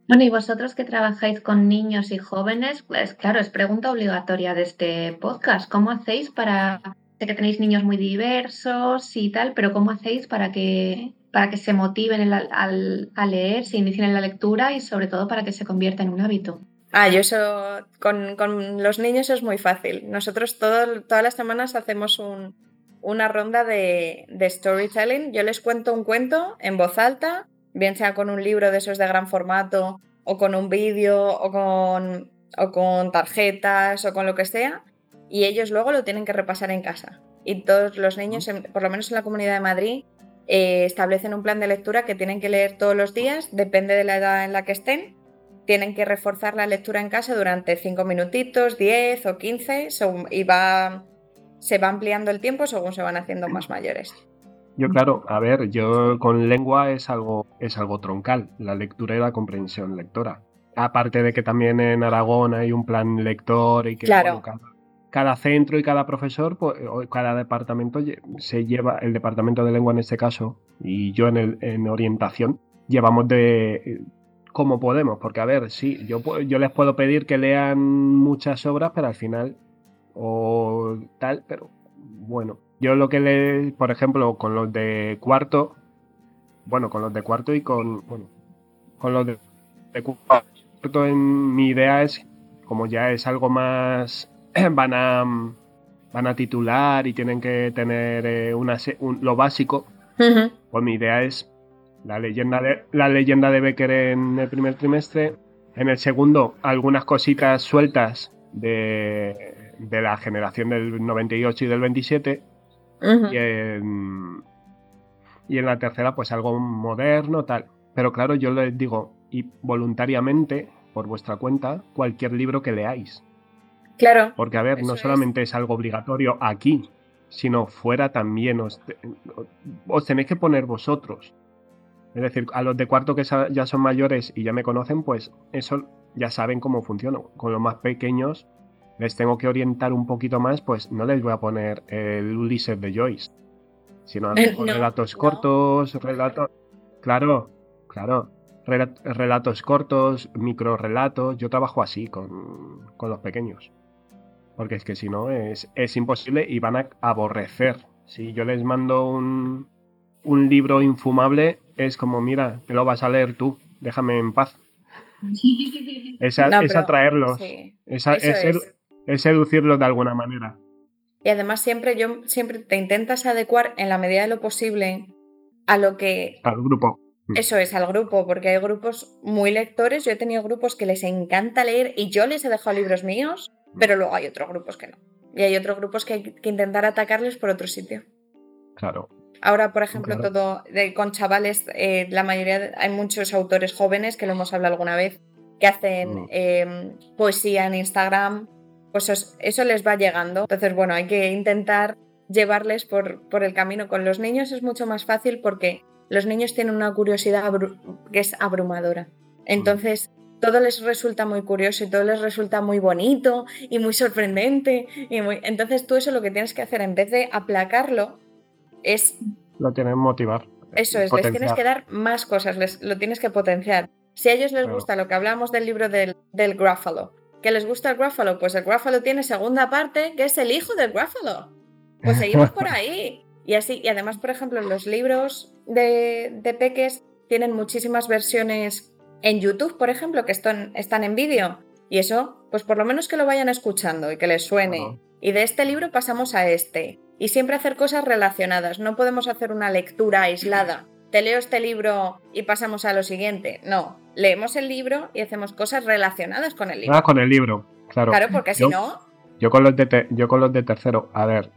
Bueno, y vosotros que trabajáis con niños y jóvenes, pues claro, es pregunta obligatoria de este podcast. ¿Cómo hacéis para Sé que tenéis niños muy diversos y tal, pero ¿cómo hacéis para que, para que se motiven al, a leer, se inicien en la lectura y sobre todo para que se convierta en un hábito? Ah, yo eso con, los niños es muy fácil. Nosotros todas las semanas hacemos una ronda de, de, storytelling. Yo les cuento un cuento en voz alta, bien sea con un libro de esos de gran formato, o con un vídeo, o con, o con tarjetas, o con lo que sea y ellos luego lo tienen que repasar en casa. Y todos los niños, por lo menos en la Comunidad de Madrid, eh, establecen un plan de lectura que tienen que leer todos los días, depende de la edad en la que estén. Tienen que reforzar la lectura en casa durante 5 minutitos, 10 o 15 y va, se va ampliando el tiempo según se van haciendo más mayores. Yo, claro, a ver, yo con lengua es algo, es algo troncal, la lectura y la comprensión lectora. Aparte de que también en Aragón hay un plan lector y que claro cada centro y cada profesor, pues, cada departamento se lleva, el departamento de lengua en este caso, y yo en, el, en orientación, llevamos de como podemos, porque a ver, sí, yo, yo les puedo pedir que lean muchas obras, pero al final, o tal, pero bueno, yo lo que le, por ejemplo, con los de cuarto, bueno, con los de cuarto y con, bueno, con los de, de cuarto, en, mi idea es, como ya es algo más [CLEARS THROAT] van a, van a titular y tienen que tener eh, una, lo básico, pues mi idea es la leyenda, de, la leyenda de Becker en el primer trimestre, en el segundo algunas cositas sueltas de, de la generación del 98 y del 27, y, en, y en la tercera pues algo moderno, tal. Pero claro, yo les digo, y voluntariamente, por vuestra cuenta, cualquier libro que leáis. Claro. Porque, a ver, no solamente es. algo obligatorio aquí, sino fuera también os, os tenéis que poner vosotros. Es decir, a los de cuarto que ya son mayores y ya me conocen, pues eso ya saben cómo funciona. Con los más pequeños les tengo que orientar un poquito más, pues no les voy a poner el Ulises de Joyce, sino relatos cortos, relatos... Claro, claro, relatos cortos, micro relatos. Yo trabajo así con, con los pequeños porque es que si no es, imposible y van a aborrecer. Si yo les mando un, libro infumable, es como, mira, te lo vas a leer tú, déjame en paz. es, atraerlos, es, es, seducirlos de alguna manera. Y además siempre yo siempre te intentas adecuar en la medida de lo posible a lo que... Al grupo. Eso es, al grupo, porque hay grupos muy lectores. Yo he tenido grupos que les encanta leer y yo les he dejado libros míos pero luego hay otros grupos que no. Y hay otros grupos que hay que intentar atacarles por otro sitio. Claro. Ahora, por ejemplo, todo con chavales, eh, la mayoría, hay muchos autores jóvenes, que lo hemos hablado alguna vez, que hacen mm. em, poesía en Instagram, pues eso, les va llegando. Entonces, bueno, hay que intentar llevarles por, por el camino. Con los niños es mucho más fácil porque los niños tienen una curiosidad que es abrumadora. Entonces, todo les resulta muy curioso y todo les resulta muy bonito y muy sorprendente. Y muy... Entonces, tú eso lo que tienes que hacer en vez de aplacarlo es... Lo tienes que motivar. Eso es, les tienes que dar más cosas, les, lo tienes que potenciar. Si a ellos les gusta lo que hablamos del libro del, del Gruffalo, que les gusta el Gruffalo, pues el Gruffalo tiene segunda parte, que es el hijo del Gruffalo. Pues [LAUGHS] seguimos por ahí. Y así, y además, por ejemplo, los libros de, de peques tienen muchísimas versiones en YouTube, por ejemplo, que están, están en vídeo. Y eso, pues por lo menos que lo vayan escuchando y que les suene. Y de este libro pasamos a este. Y siempre hacer cosas relacionadas. No podemos hacer una lectura aislada. Te leo este libro y pasamos a lo siguiente. No, leemos el libro y hacemos cosas relacionadas con el libro. Ah, con el libro, claro. Claro, porque si no... Yo con, los de yo con los de tercero, a ver,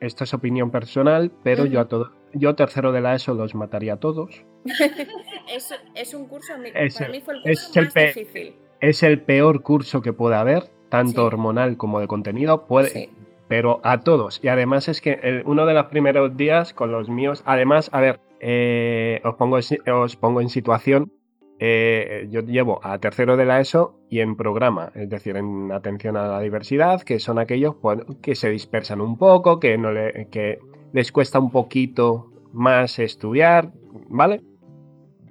esto es opinión personal, pero yo a todo, yo tercero de la ESO los mataría a todos. [LAUGHS] es, es, un curso, es, para mí fue el curso más difícil. Es el peor curso que puede haber, tanto hormonal como de contenido, puede, pero a todos. Y además es que uno de los primeros días con los míos, además, a ver, eh, os, pongo, os pongo en situación, eh, yo llevo a tercero de la ESO y en programa, es decir, en atención a la diversidad, que son aquellos pues, que se dispersan un poco, que, no le, que les cuesta un poquito más estudiar, ¿vale?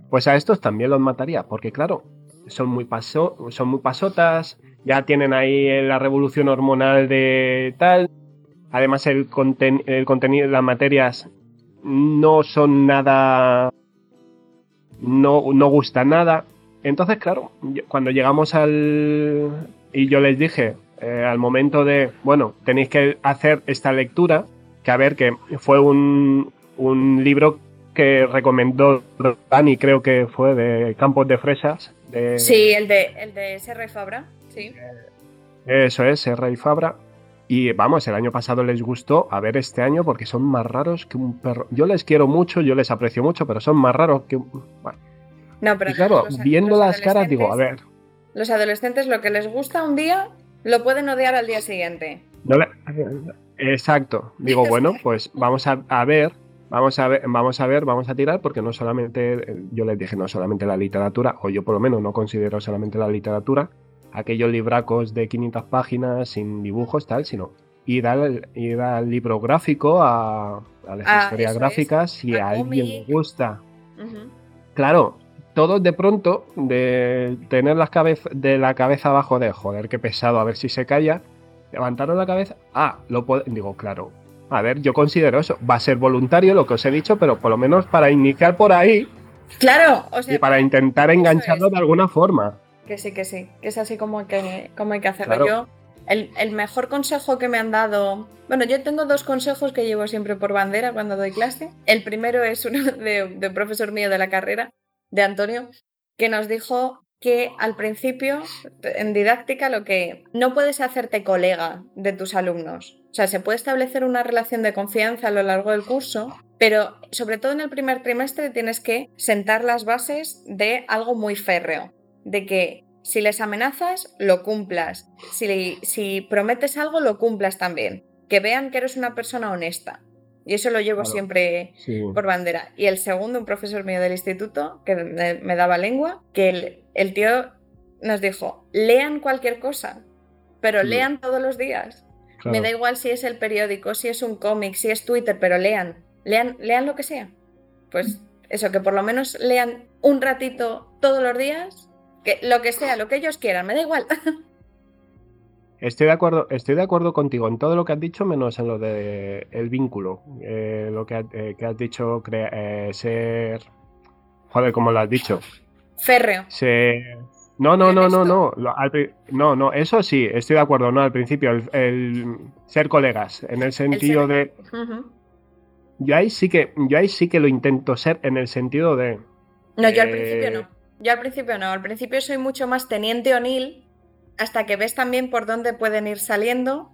Pues a estos también los mataría, porque claro, son muy, paso, son muy pasotas, ya tienen ahí la revolución hormonal de tal, además el, el contenido, las materias no son nada no, no gusta nada. Entonces, claro, cuando llegamos al... y yo les dije, eh, al momento de, bueno, tenéis que hacer esta lectura, que a ver, que fue un, un libro que recomendó Dani, creo que fue de Campos de Fresas. De, sí, el de, el de Serra y Fabra, sí. Eso es, Serra y Fabra. Y vamos, el año pasado les gustó, a ver este año, porque son más raros que un perro. Yo les quiero mucho, yo les aprecio mucho, pero son más raros que un... No, pero y claro, viendo las caras digo, a ver. Los adolescentes lo que les gusta un día, lo pueden odiar al día siguiente. Exacto. Digo, bueno, pues vamos a, ver, vamos a ver, vamos a ver, vamos a tirar, porque no solamente, yo les dije, no solamente la literatura, o yo por lo menos no considero solamente la literatura, aquellos libracos de 500 páginas sin dibujos, tal, sino ir al, ir al libro gráfico, a, las ah, historias gráficas, si a, alguien le gusta. Claro, todos de pronto, de tener las de la cabeza abajo de joder, qué pesado, a ver si se calla, levantaron la cabeza, ah, lo puedo, digo, claro, a ver, yo considero eso, va a ser voluntario lo que os he dicho, pero por lo menos para iniciar por ahí. Claro, o sea, y para intentar engancharlo de alguna forma. Que sí, que sí, que es así como hay que, como hay que hacerlo. Yo, el, mejor consejo que me han dado. Bueno, yo tengo dos consejos que llevo siempre por bandera cuando doy clase. El primero es uno [LAUGHS] de, de un profesor mío de la carrera, de Antonio, que nos dijo que al principio, en didáctica, lo que no puedes hacerte colega de tus alumnos. O sea, se puede establecer una relación de confianza a lo largo del curso, pero sobre todo en el primer trimestre tienes que sentar las bases de algo muy férreo de que si les amenazas, lo cumplas. Si, si prometes algo, lo cumplas también. Que vean que eres una persona honesta. Y eso lo llevo siempre por bandera. Y el segundo, un profesor mío del instituto, que me, daba lengua, que el, tío nos dijo, lean cualquier cosa, pero lean todos los días. Me da igual si es el periódico, si es un cómic, si es Twitter, pero lean. Lean, lean lo que sea. Pues eso, que por lo menos lean un ratito todos los días lo que sea, lo que ellos quieran, me da igual. [LAUGHS] Estoy de acuerdo, estoy de acuerdo contigo en todo lo que has dicho, menos en lo de el vínculo. Eh, lo que, eh, has dicho, eh, ser. Joder, ¿cómo lo has dicho? Férreo. No, no, no, no, no. No, no, eso sí, estoy de acuerdo, no, al principio, el, ser colegas, en el sentido de. Yo ahí sí que, yo ahí sí que lo intento ser en el sentido de. No, yo al principio no. Yo al principio no, al principio soy mucho más teniente O'Neill, hasta que ves también por dónde pueden ir saliendo.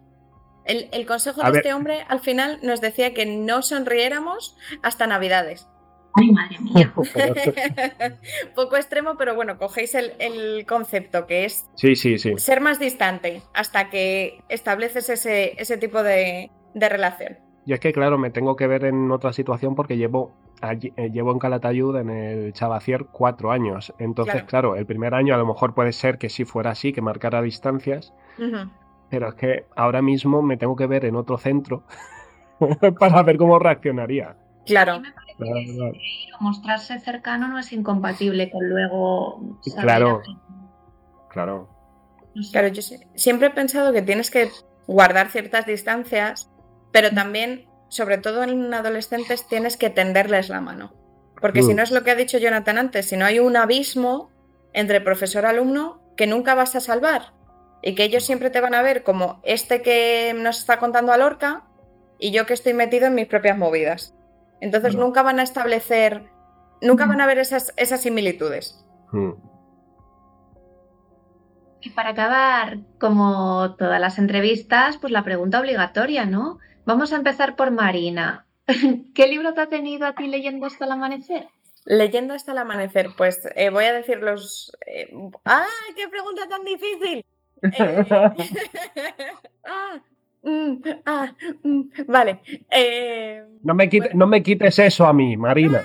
El, consejo de este hombre al final nos decía que no sonriéramos hasta Navidades. Ay, madre mía. [LAUGHS] [LAUGHS] Poco extremo, pero bueno, cogéis el, concepto que es sí, sí, sí. ser más distante hasta que estableces ese, ese tipo de, de relación. Y es que, claro, me tengo que ver en otra situación porque llevo, eh, llevo en Calatayud, en el Chavacier, cuatro años. Entonces, claro. el primer año a lo mejor puede ser que sí fuera así, que marcara distancias. Pero es que ahora mismo me tengo que ver en otro centro [LAUGHS] para ver cómo reaccionaría. Claro. mostrarse cercano no es incompatible con luego. Claro. Claro. Claro, yo siempre he pensado que tienes que guardar ciertas distancias, pero también, sobre todo en adolescentes, tienes que tenderles la mano. Porque si mm. no es lo que ha dicho Jonathan antes, si no hay un abismo entre profesor-alumno que nunca vas a salvar y que ellos siempre te van a ver como este que nos está contando a Lorca y yo que estoy metido en mis propias movidas. Entonces nunca van a establecer, nunca van a ver esas, esas similitudes. Mm. Y para acabar, como todas las entrevistas, pues la pregunta obligatoria, ¿no? Vamos a empezar por Marina. [LAUGHS] ¿Qué libro te ha tenido a ti leyendo hasta el amanecer? Leyendo hasta el amanecer, pues eh, voy a decir los... Eh, ¡Ah, qué pregunta tan difícil! [LAUGHS] Eh, [LAUGHS] ah, mm, ah, mm, vale. no, me no me quites eso a mí, Marina.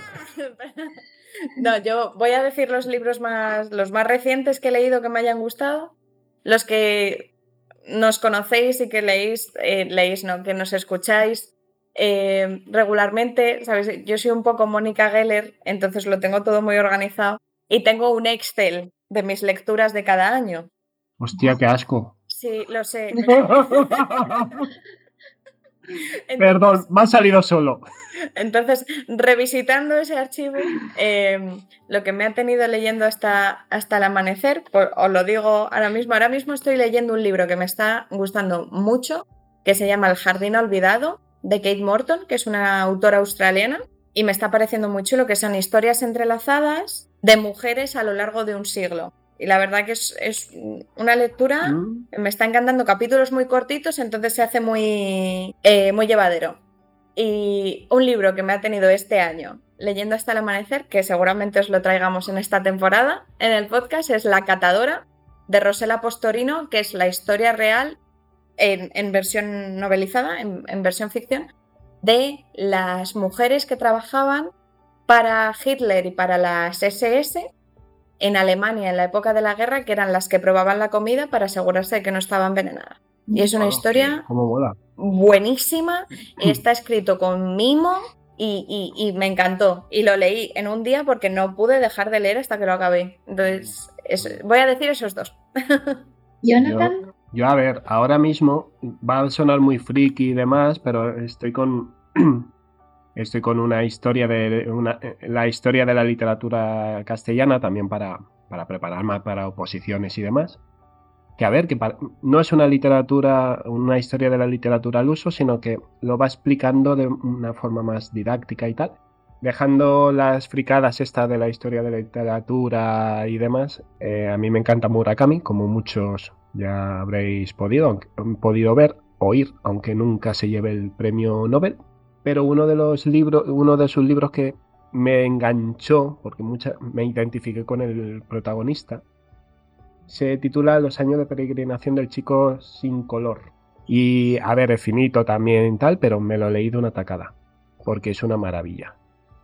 No, yo voy a decir los libros más, los más recientes que he leído que me hayan gustado. Los que nos conocéis y que leéis, eh, leéis, no, que nos escucháis eh, regularmente, ¿sabes? Yo soy un poco Mónica Geller, entonces lo tengo todo muy organizado y tengo un Excel de mis lecturas de cada año. Hostia, qué asco. Sí, lo sé. [LAUGHS] [LAUGHS] Perdón, me ha salido solo. Entonces, revisitando ese archivo, em, lo que me ha tenido leyendo hasta, hasta el amanecer, os lo digo ahora mismo, ahora mismo estoy leyendo un libro que me está gustando mucho, que se llama El Jardín Olvidado, de Kate Morton, que es una autora australiana, y me está pareciendo muy chulo, que son historias entrelazadas de mujeres a lo largo de un siglo. Y la verdad que es, una lectura, mm. me está encantando capítulos muy cortitos, entonces se hace muy, eh, muy llevadero. Y un libro que me ha tenido este año leyendo hasta el amanecer, que seguramente os lo traigamos en esta temporada en el podcast, es La Catadora de Rosela Postorino, que es la historia real en, versión novelizada, en, en versión ficción, de las mujeres que trabajaban para Hitler y para las SS en Alemania en la época de la guerra, que eran las que probaban la comida para asegurarse de que no estaba envenenada. Y es una historia buenísima, [LAUGHS] está escrito con mimo y, me encantó. Y lo leí en un día porque no pude dejar de leer hasta que lo acabé. Entonces, voy a decir esos dos. [LAUGHS] Jonathan. Yo, a ver, ahora mismo va a sonar muy friki y demás, pero estoy con [CLEARS THROAT] Estoy con una historia de una, la historia de la literatura castellana también para, para prepararme para oposiciones y demás. Que a ver, que no es una literatura, una historia de la literatura al uso, sino que lo va explicando de una forma más didáctica y tal. Dejando las fricadas esta de la historia de la literatura y demás, eh, a mí me encanta Murakami, como muchos ya habréis podido, podido ver, oír, aunque nunca se lleve el premio Nobel pero uno de los libros, uno de sus libros que me enganchó, porque mucha, me identifiqué con el protagonista, se titula Los años de peregrinación del chico sin color. Y a ver, es finito también tal, pero me lo leí de una tacada, porque es una maravilla.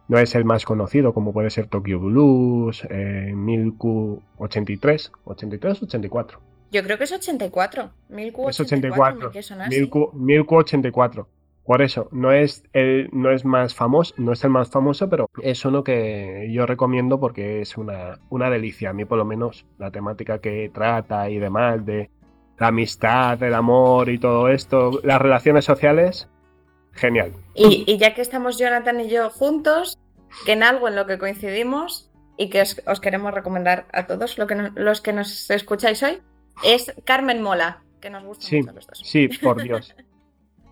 No es el más conocido, como puede ser Tokyo Blues, eh, Milku 83, 83, 84. Yo creo que es 84. Milku 84. Es 84. Milku 84. Por eso, no es, el, no es más famoso, no es el más famoso, pero es uno que yo recomiendo porque es una, una delicia. A mí, por lo menos, la temática que trata y demás, de la amistad, el amor y todo esto, las relaciones sociales, genial. Y, ya que estamos Jonathan y yo juntos, que en algo en lo que coincidimos y que os, queremos recomendar a todos lo que los que nos escucháis hoy, es Carmen Mola, que nos gusta mucho los dos. Sí, por Dios. [LAUGHS]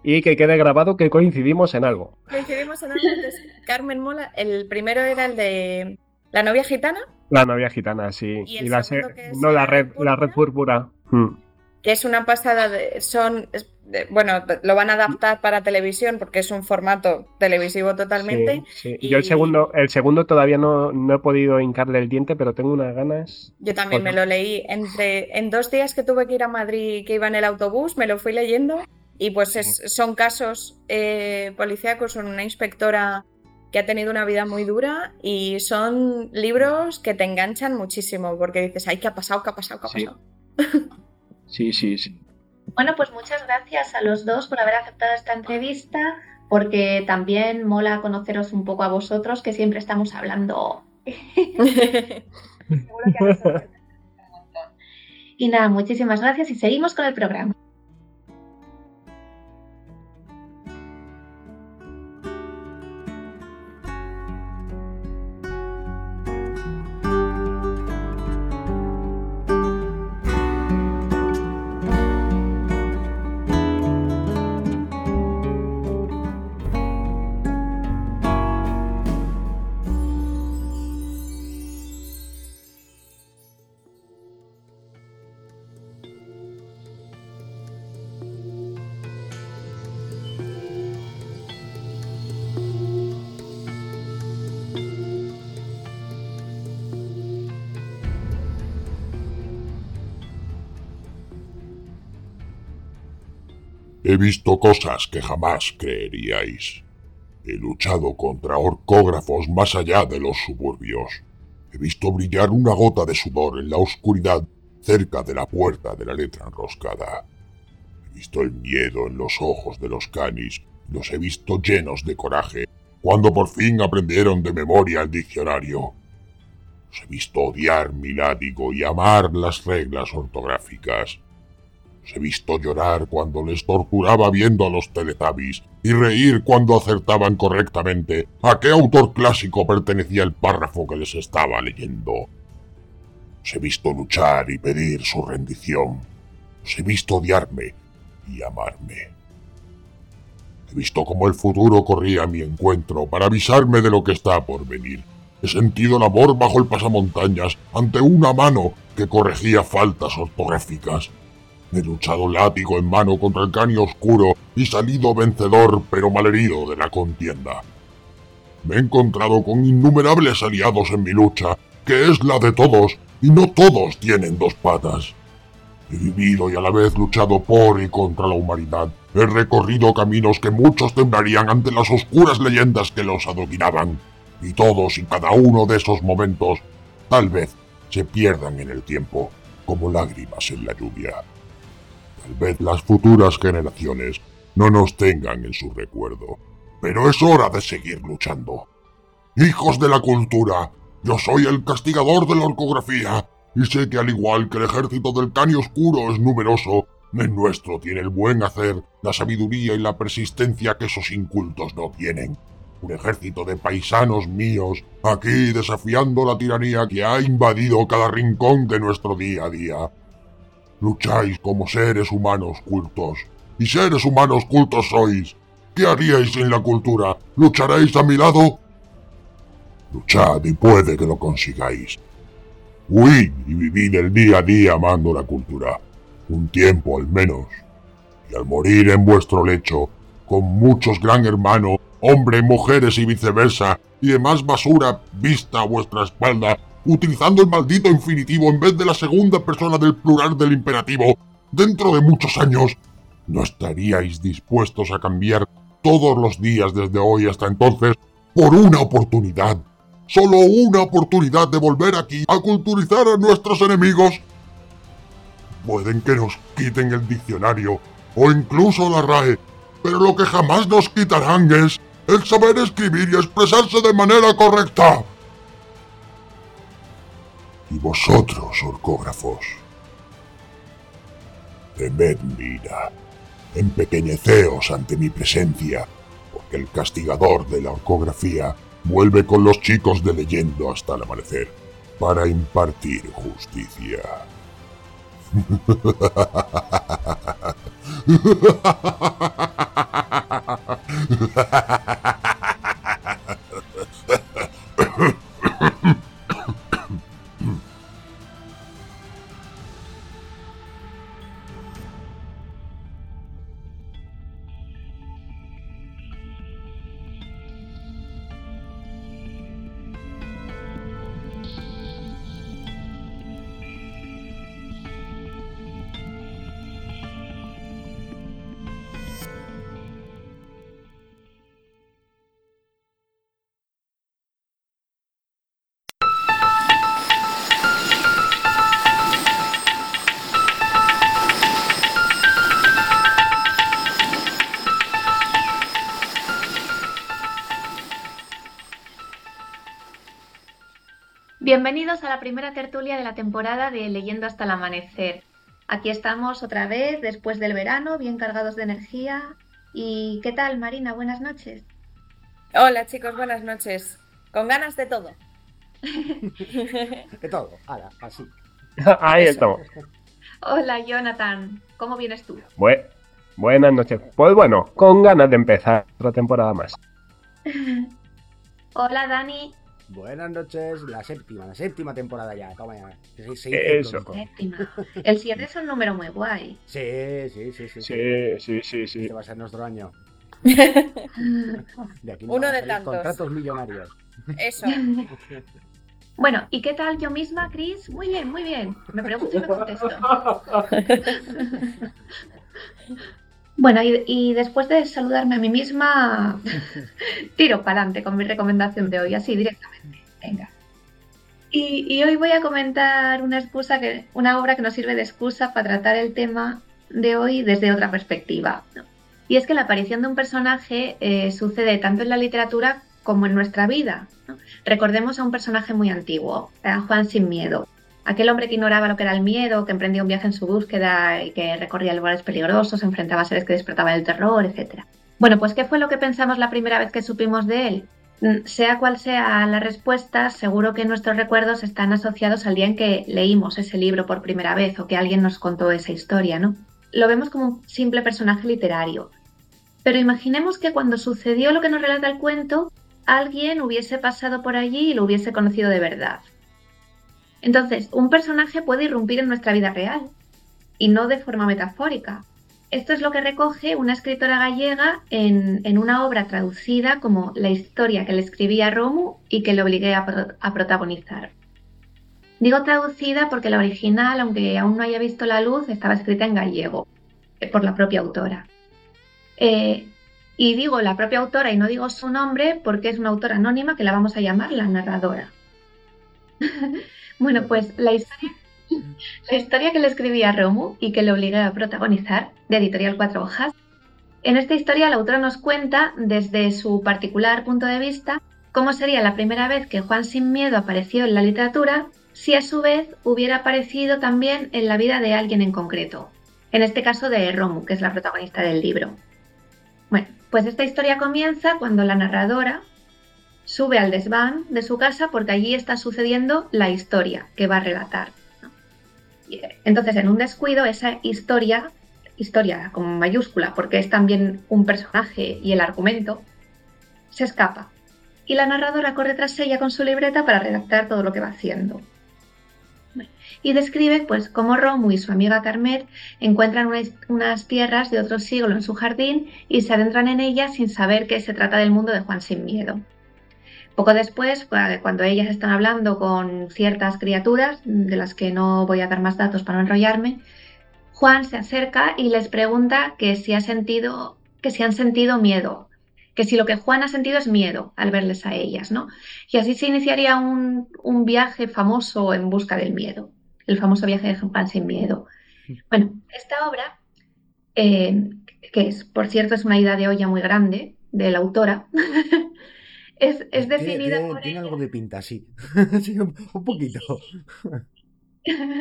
y que quede grabado que coincidimos en algo. Coincidimos en algo. Carmen Mola, el primero era el de la novia gitana. La novia gitana, sí. Y, la, no, la red, la red púrpura. Hmm. Que es una pasada de. Son. bueno, lo van a adaptar para televisión porque es un formato televisivo totalmente. Sí, Yo el segundo, el segundo todavía no, no, he podido hincarle el diente, pero tengo unas ganas. Yo también me lo leí entre en dos días que tuve que ir a Madrid, que iba en el autobús, me lo fui leyendo Y pues son casos eh, policíacos, son una inspectora que ha tenido una vida muy dura y son libros que te enganchan muchísimo porque dices, ay, ¿qué ha pasado? ¿Qué ha pasado? ¿Qué ha pasado? [LAUGHS] Sí, sí, sí. Bueno, pues muchas gracias a los dos por haber aceptado esta entrevista, porque también mola conoceros un poco a vosotros, que siempre estamos hablando. [LAUGHS] [LAUGHS] y nada, muchísimas gracias y seguimos con el programa. He visto cosas que jamás creeríais. He luchado contra orcógrafos más allá de los suburbios. He visto brillar una gota de sudor en la oscuridad cerca de la puerta de la letra enroscada. He visto el miedo en los ojos de los canis los he visto llenos de coraje cuando por fin aprendieron de memoria el diccionario. Los he visto odiar mi látigo y amar las reglas ortográficas he visto llorar cuando les torturaba viendo a los teletabis y reír cuando acertaban correctamente a qué autor clásico pertenecía el párrafo que les estaba leyendo. Os he visto luchar y pedir su rendición. Os he visto odiarme y amarme. He visto cómo el futuro corría a mi encuentro para avisarme de lo que está por venir. He sentido el amor bajo el pasamontañas ante una mano que corregía faltas ortográficas He luchado látigo en mano contra el cani oscuro y salido vencedor pero malherido de la contienda. Me he encontrado con innumerables aliados en mi lucha, que es la de todos, y no todos tienen dos patas. He vivido y a la vez luchado por y contra la humanidad. He recorrido caminos que muchos temblarían ante las oscuras leyendas que los adoquinaban. Y todos y cada uno de esos momentos tal vez se pierdan en el tiempo, como lágrimas en la lluvia. Tal vez las futuras generaciones no nos tengan en su recuerdo, pero es hora de seguir luchando. Hijos de la cultura, yo soy el castigador de la orcografía, y sé que al igual que el ejército del Cani Oscuro es numeroso, el nuestro tiene el buen hacer, la sabiduría y la persistencia que esos incultos no tienen. Un ejército de paisanos míos, aquí desafiando la tiranía que ha invadido cada rincón de nuestro día a día, Lucháis como seres humanos cultos. Y seres humanos cultos sois. ¿Qué haríais sin la cultura? ¿Lucharéis a mi lado? Luchad y puede que lo consigáis. Huid y vivid el día a día amando la cultura. Un tiempo al menos. Y al morir en vuestro lecho, con muchos gran hermano, hombre, mujeres y viceversa, y demás basura vista a vuestra espalda, utilizando el maldito infinitivo en vez de la segunda persona del plural del imperativo, dentro de muchos años, ¿no estaríais dispuestos a cambiar todos los días desde hoy hasta entonces por una oportunidad? Solo una oportunidad de volver aquí a culturizar a nuestros enemigos. Pueden que nos quiten el diccionario o incluso la RAE, pero lo que jamás nos quitarán es el saber escribir y expresarse de manera correcta y vosotros, orcógrafos. Temed mi empequeñeceos ante mi presencia, porque el castigador de la orcografía vuelve con los chicos de leyendo hasta el amanecer para impartir justicia. [LAUGHS] Bienvenidos a la primera tertulia de la temporada de Leyendo hasta el amanecer. Aquí estamos otra vez después del verano, bien cargados de energía. ¿Y qué tal, Marina? Buenas noches. Hola chicos, buenas noches. Con ganas de todo. de todo, ahora, así. [LAUGHS] Ahí estamos. Hola, Jonathan. ¿Cómo vienes tú? buenas noches. Pues bueno, con ganas de empezar otra temporada más. [LAUGHS] Hola, Dani. Buenas noches, la séptima, la séptima temporada ya. Toma ya. Eso. Séptima. El 7 es un número muy guay. Sí, sí, sí, sí. Sí, sí, sí, sí. Este va a ser nuestro año. [LAUGHS] De aquí Uno de tantos. Contratos millonarios. Eso. [LAUGHS] Bueno, ¿y qué tal yo misma, Cris? Muy bien, muy bien. Me pregunto y me contesto. [LAUGHS] bueno, y, después de saludarme a mí misma, [LAUGHS] tiro para adelante con mi recomendación de hoy, así directamente. Venga. Y, hoy voy a comentar una excusa que, una obra que nos sirve de excusa para tratar el tema de hoy desde otra perspectiva. Y es que la aparición de un personaje eh, sucede tanto en la literatura como en nuestra vida. Recordemos a un personaje muy antiguo, a Juan Sin Miedo, aquel hombre que ignoraba lo que era el miedo, que emprendía un viaje en su búsqueda y que recorría lugares peligrosos, enfrentaba a seres que despertaban el terror, etc. Bueno, pues ¿qué fue lo que pensamos la primera vez que supimos de él? Mm, sea cual sea la respuesta, seguro que nuestros recuerdos están asociados al día en que leímos ese libro por primera vez o que alguien nos contó esa historia, ¿no? Lo vemos como un simple personaje literario. Pero imaginemos que cuando sucedió lo que nos relata el cuento, alguien hubiese pasado por allí y lo hubiese conocido de verdad. Entonces, un personaje puede irrumpir en nuestra vida real y no de forma metafórica. Esto es lo que recoge una escritora gallega en, una obra traducida como La historia que le escribía a Romu y que le obligué a, protagonizar. Digo traducida porque la original, aunque aún no haya visto la luz, estaba escrita en gallego eh, por la propia autora. Eh, y digo la propia autora y no digo su nombre porque es una autora anónima que la vamos a llamar la narradora. [LAUGHS] bueno, pues la historia, [LAUGHS] la historia que le escribí a Romu y que le obligué a protagonizar, de Editorial Cuatro Hojas, en esta historia la autora nos cuenta, desde su particular punto de vista, cómo sería la primera vez que Juan Sin Miedo apareció en la literatura si a su vez hubiera aparecido también en la vida de alguien en concreto, en este caso de Romu, que es la protagonista del libro. Bueno, pues esta historia comienza cuando la narradora sube al desván de su casa porque allí está sucediendo la historia que va a relatar. Entonces, en un descuido, esa historia, historia con mayúscula, porque es también un personaje y el argumento, se escapa. Y la narradora corre tras ella con su libreta para redactar todo lo que va haciendo y describe pues cómo Romu y su amiga Carmet encuentran unas, tierras de otro siglo en su jardín y se adentran en ellas sin saber que se trata del mundo de Juan sin miedo. Poco después, cuando ellas están hablando con ciertas criaturas, de las que no voy a dar más datos para no enrollarme, Juan se acerca y les pregunta que si, ha sentido, que si han sentido miedo, que si lo que Juan ha sentido es miedo al verles a ellas, ¿no? Y así se iniciaría un, un viaje famoso en busca del miedo el famoso viaje de Juan sin miedo. Bueno, esta obra, eh, que es, por cierto, es una idea de olla muy grande de la autora, [LAUGHS] es, definida tiene, por tiene algo de pinta, sí, [LAUGHS] un, poquito. [LAUGHS]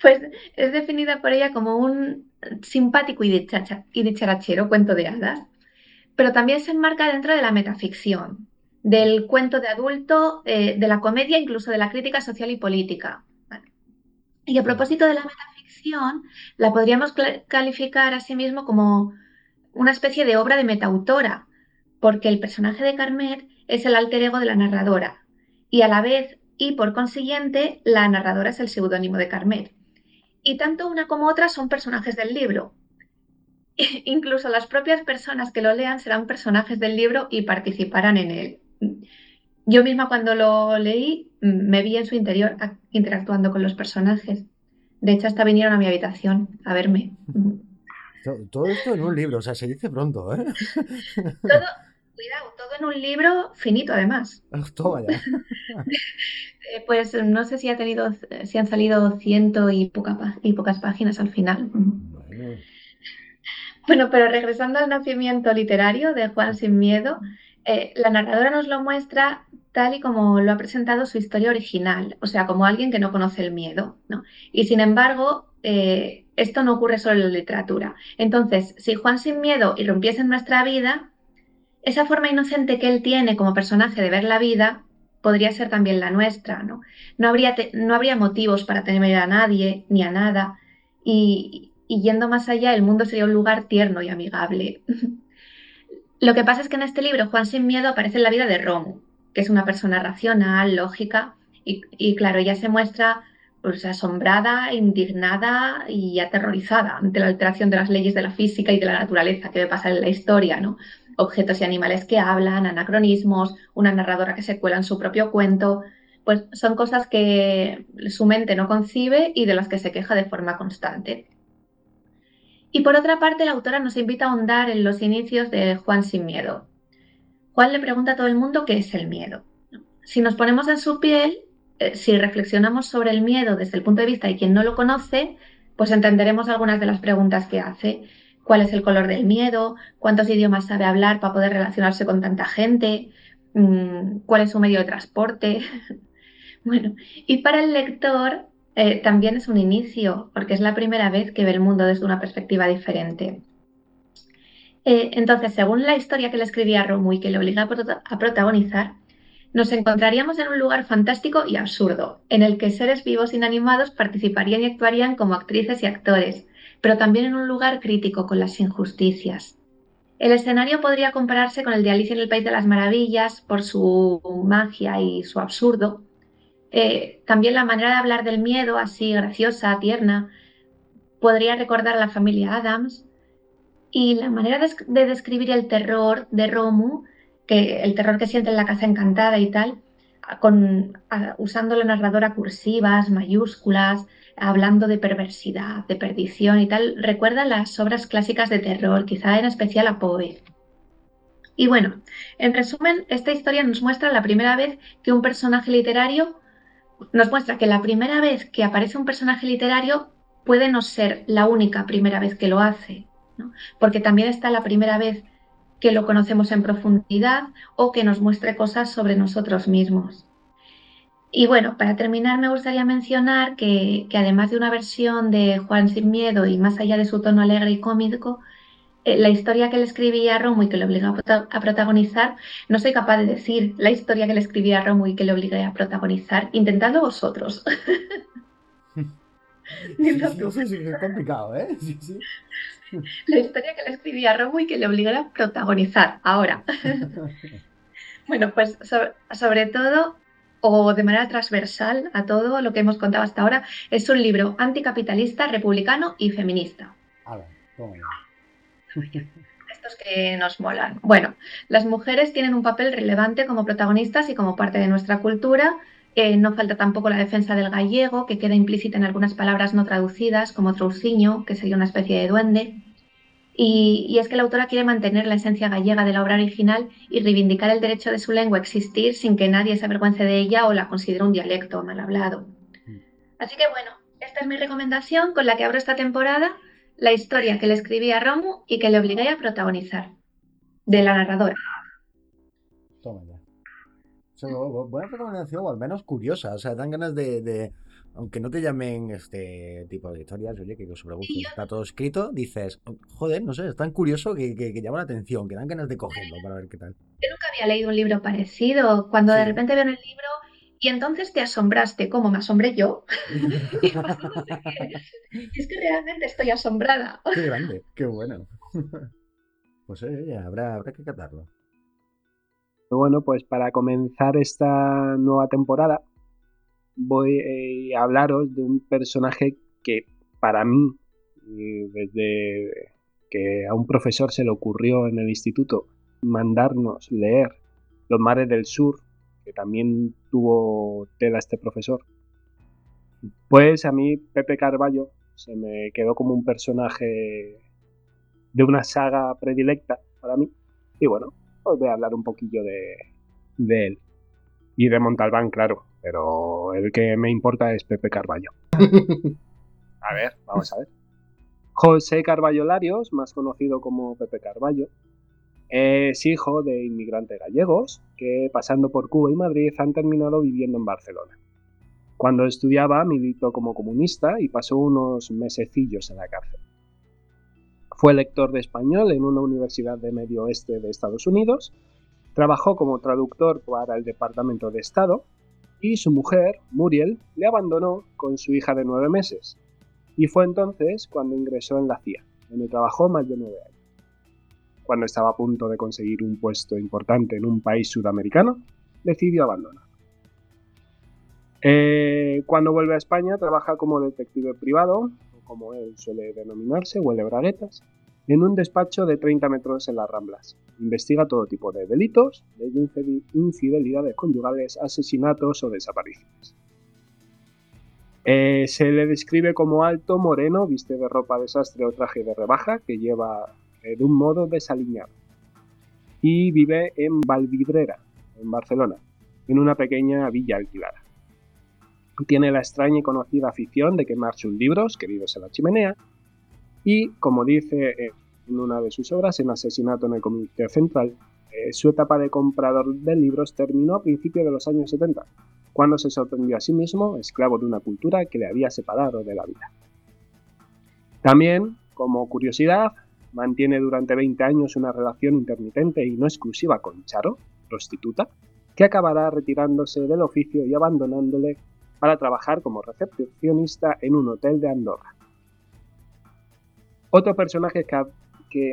pues es definida por ella como un simpático y, dicharachero cuento de hadas, pero también se enmarca dentro de la metaficción, del cuento de adulto, eh, de la comedia, incluso de la crítica social y política. Y a propósito de la metaficción, la podríamos calificar asimismo como una especie de obra de metautora, porque el personaje de Carmet es el alter ego de la narradora, y a la vez, y por consiguiente, la narradora es el seudónimo de Carmet. Y tanto una como otra son personajes del libro. [LAUGHS] Incluso las propias personas que lo lean serán personajes del libro y participarán en él. Yo misma cuando lo leí me vi en su interior interactuando con los personajes. De hecho, hasta vinieron a mi habitación a verme. Todo esto en un libro, o sea, se dice pronto, ¿eh? Todo, cuidado, todo en un libro finito además. [LAUGHS] Toma ya. Eh, pues no sé si ha tenido, si han salido ciento y, y pocas páginas al final. Bueno. pero regresando al nacimiento literario de Juan Sin Miedo, eh, la narradora nos lo muestra tal y como lo ha presentado su historia original, o sea, como alguien que no conoce el miedo. ¿no? Y sin embargo, eh, esto no ocurre solo en la literatura. Entonces, si Juan sin miedo irrumpiese en nuestra vida, esa forma inocente que él tiene como personaje de ver la vida podría ser también la nuestra. No, no, habría, no habría motivos para temer a nadie ni a nada. Y, y yendo más allá, el mundo sería un lugar tierno y amigable. [LAUGHS] Lo que pasa es que en este libro Juan sin miedo aparece en la vida de Romo, que es una persona racional, lógica, y, claro, ella se muestra pues, asombrada, indignada y aterrorizada ante la alteración de las leyes de la física y de la naturaleza que ve pasar en la historia, ¿no? Objetos y animales que hablan, anacronismos, una narradora que se cuela en su propio cuento, pues son cosas que su mente no concibe y de las que se queja de forma constante. Y por otra parte, la autora nos invita a ahondar en los inicios de Juan sin miedo, Juan le pregunta a todo el mundo qué es el miedo. Si nos ponemos en su piel, eh, si reflexionamos sobre el miedo desde el punto de vista de quien no lo conoce, pues entenderemos algunas de las preguntas que hace. ¿Cuál es el color del miedo? ¿Cuántos idiomas sabe hablar para poder relacionarse con tanta gente? Mm, ¿Cuál es su medio de transporte? [LAUGHS] bueno, y para el lector eh, también es un inicio, porque es la primera vez que ve el mundo desde una perspectiva diferente. Eh, entonces, según la historia que le escribía Romu y que le obliga a, protagonizar, nos encontraríamos en un lugar fantástico y absurdo, en el que seres vivos inanimados participarían y actuarían como actrices y actores, pero también en un lugar crítico con las injusticias. El escenario podría compararse con el de Alicia en el País de las Maravillas por su magia y su absurdo. Eh, también la manera de hablar del miedo, así graciosa, tierna, podría recordar a la familia Adams, y la manera de, describir el terror de Romu, que el terror que siente en la casa encantada y tal, con, usando la narradora cursivas, mayúsculas, hablando de perversidad, de perdición y tal, recuerda las obras clásicas de terror, quizá en especial a Poe. Y bueno, en resumen, esta historia nos muestra la primera vez que un personaje literario, nos muestra que la primera vez que aparece un personaje literario puede no ser la única primera vez que lo hace, porque también está la primera vez que lo conocemos en profundidad o que nos muestre cosas sobre nosotros mismos. Y bueno, para terminar me gustaría mencionar que, además de una versión de Juan sin miedo y más allá de su tono alegre y cómico, eh, la historia que le escribía a Romo y que le obligó a, protagonizar, no soy capaz de decir la historia que le escribía a Romo y que le obligué a protagonizar, intentadlo vosotros. [LAUGHS] es complicado, ¿eh? Sí, sí la historia que le escribí a Robo y que le obligara a protagonizar ahora. [LAUGHS] bueno, pues sobre, todo, o de manera transversal a todo lo que hemos contado hasta ahora, es un libro anticapitalista, republicano y feminista. Ver, [LAUGHS] Estos que nos molan. Bueno, las mujeres tienen un papel relevante como protagonistas y como parte de nuestra cultura. Eh, no falta tampoco la defensa del gallego, que queda implícita en algunas palabras no traducidas, como trousiño, que sería una especie de duende. Y, es que la autora quiere mantener la esencia gallega de la obra original y reivindicar el derecho de su lengua a existir sin que nadie se avergüence de ella o la considere un dialecto mal hablado. Mm. Así que bueno, esta es mi recomendación con la que abro esta temporada, la historia que le escribí a Romu y que le obligué a protagonizar, de la narradora. Toma ya. buena recomendación, o al menos curiosa. O sea, dan ganas de aunque no te llamen este tipo de historias, oye, que sobre gusto está todo escrito, dices, joder, no sé, es tan curioso que, llama la atención, que dan ganas de cogerlo para ver qué tal. Yo nunca había leído un libro parecido. Cuando de repente veo el libro y entonces te asombraste, como me asombré yo. [LAUGHS] es que realmente estoy asombrada. [LAUGHS] Qué grande, qué bueno. [LAUGHS] pues oye, habrá, habrá que catarlo. Bueno, pues para comenzar esta nueva temporada, voy eh, a hablaros de un personaje que para mí, desde que a un profesor se le ocurrió en el instituto mandarnos leer Los mares del sur, que también tuvo tela este profesor, pues a mí Pepe Carballo se me quedó como un personaje de una saga predilecta para mí. Y bueno, os voy a hablar un poquillo de, de él. Y de Montalbán, claro, pero el que me importa es Pepe Carballo. [LAUGHS] a ver, vamos a ver. José Carballo Larios, más conocido como Pepe Carballo, Es hijo de inmigrantes gallegos que, pasando por Cuba y Madrid, han terminado viviendo en Barcelona. Cuando estudiaba, militó como comunista y pasó unos mesecillos en la cárcel. Fue lector de español en una universidad de medio oeste de Estados Unidos, trabajó como traductor para el Departamento de Estado y su mujer, Muriel, le abandonó con su hija de nueve meses. Y fue entonces cuando ingresó en la CIA, donde trabajó más de nueve años cuando estaba a punto de conseguir un puesto importante en un país sudamericano, decidió abandonar. Eh, cuando vuelve a España trabaja como detective privado, como él suele denominarse, huele braguetas, en un despacho de 30 metros en las Ramblas. Investiga todo tipo de delitos, desde infidelidades conyugales, asesinatos o desapariciones. Eh, se le describe como alto, moreno, viste de ropa desastre o traje de rebaja, que lleva eh, de un modo desaliñado. Y vive en Valvidrera, en Barcelona, en una pequeña villa alquilada. Tiene la extraña y conocida afición de quemar sus libros, queridos en la chimenea, y, como dice en una de sus obras, en Asesinato en el Comité Central, eh, su etapa de comprador de libros terminó a principios de los años 70, cuando se sorprendió a sí mismo, esclavo de una cultura que le había separado de la vida. También, como curiosidad, mantiene durante 20 años una relación intermitente y no exclusiva con Charo, prostituta, que acabará retirándose del oficio y abandonándole para trabajar como recepcionista en un hotel de Andorra. Otros personajes que, que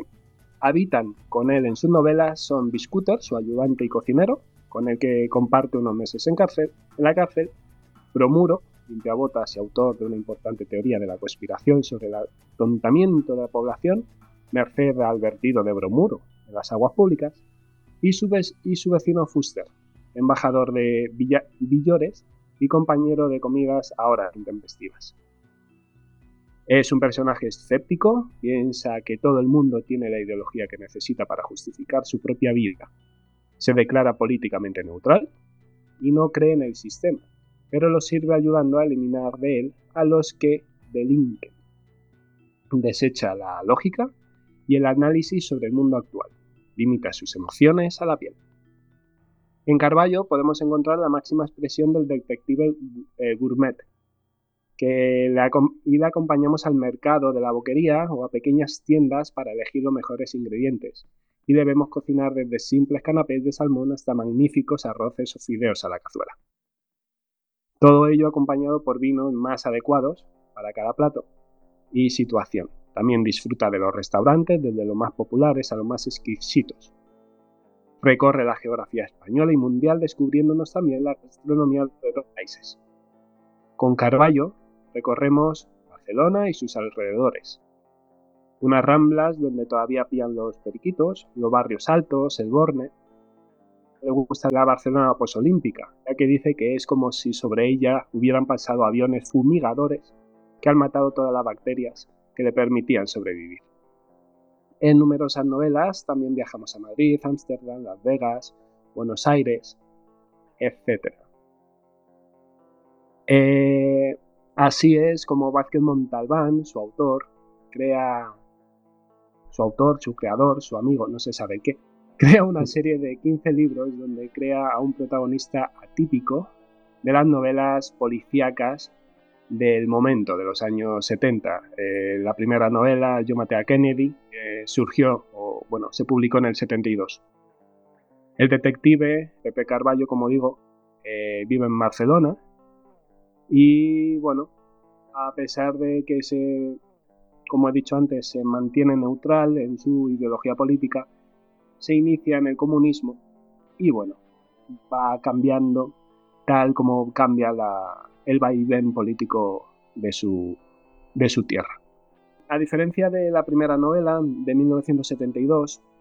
habitan con él en sus novelas son Biscuter, su ayudante y cocinero, con el que comparte unos meses en, la cárcel, Bromuro, limpiabotas y autor de una importante teoría de la conspiración sobre el atontamiento de la población, merced al vertido de bromuro en las aguas públicas, y su, vecino Fuster, embajador de Villores y compañero de comidas ahora intempestivas. Es un personaje escéptico, piensa que todo el mundo tiene la ideología que necesita para justificar su propia vida. Se declara políticamente neutral y no cree en el sistema, pero lo sirve ayudando a eliminar de él a los que delinquen. Desecha la lógica y el análisis sobre el mundo actual. Limita sus emociones a la piel. En Carballo podemos encontrar la máxima expresión del detective eh, gourmet, que y le acompañamos al mercado de la boquería o a pequeñas tiendas para elegir los mejores ingredientes, y debemos cocinar desde simples canapés de salmón hasta magníficos arroces o fideos a la cazuela. Todo ello acompañado por vinos más adecuados para cada plato y situación. También disfruta de los restaurantes, desde los más populares a los más exquisitos. Recorre la geografía española y mundial descubriéndonos también la gastronomía de otros países. Con Carballo recorremos Barcelona y sus alrededores. Unas ramblas donde todavía pían los periquitos, los barrios altos, el Borne. Le gusta la Barcelona posolímpica, ya que dice que es como si sobre ella hubieran pasado aviones fumigadores que han matado todas las bacterias que le permitían sobrevivir. En numerosas novelas también viajamos a Madrid, Ámsterdam, Las Vegas, Buenos Aires, etc. Eh, así es como Vázquez Montalbán, su autor, crea, su autor, su creador, su amigo, no se sabe qué, [LAUGHS] crea una serie de 15 libros donde crea a un protagonista atípico de las novelas policíacas del momento, de los años 70. Eh, la primera novela, Yo maté a Kennedy, surgió, o bueno, se publicó en el 72. El detective, Pepe Carballo, como digo, eh, vive en Barcelona y bueno, a pesar de que se, como he dicho antes, se mantiene neutral en su ideología política, se inicia en el comunismo y bueno, va cambiando tal como cambia la, el vaivén político de su, de su tierra. A diferencia de la primera novela de 1972, eh,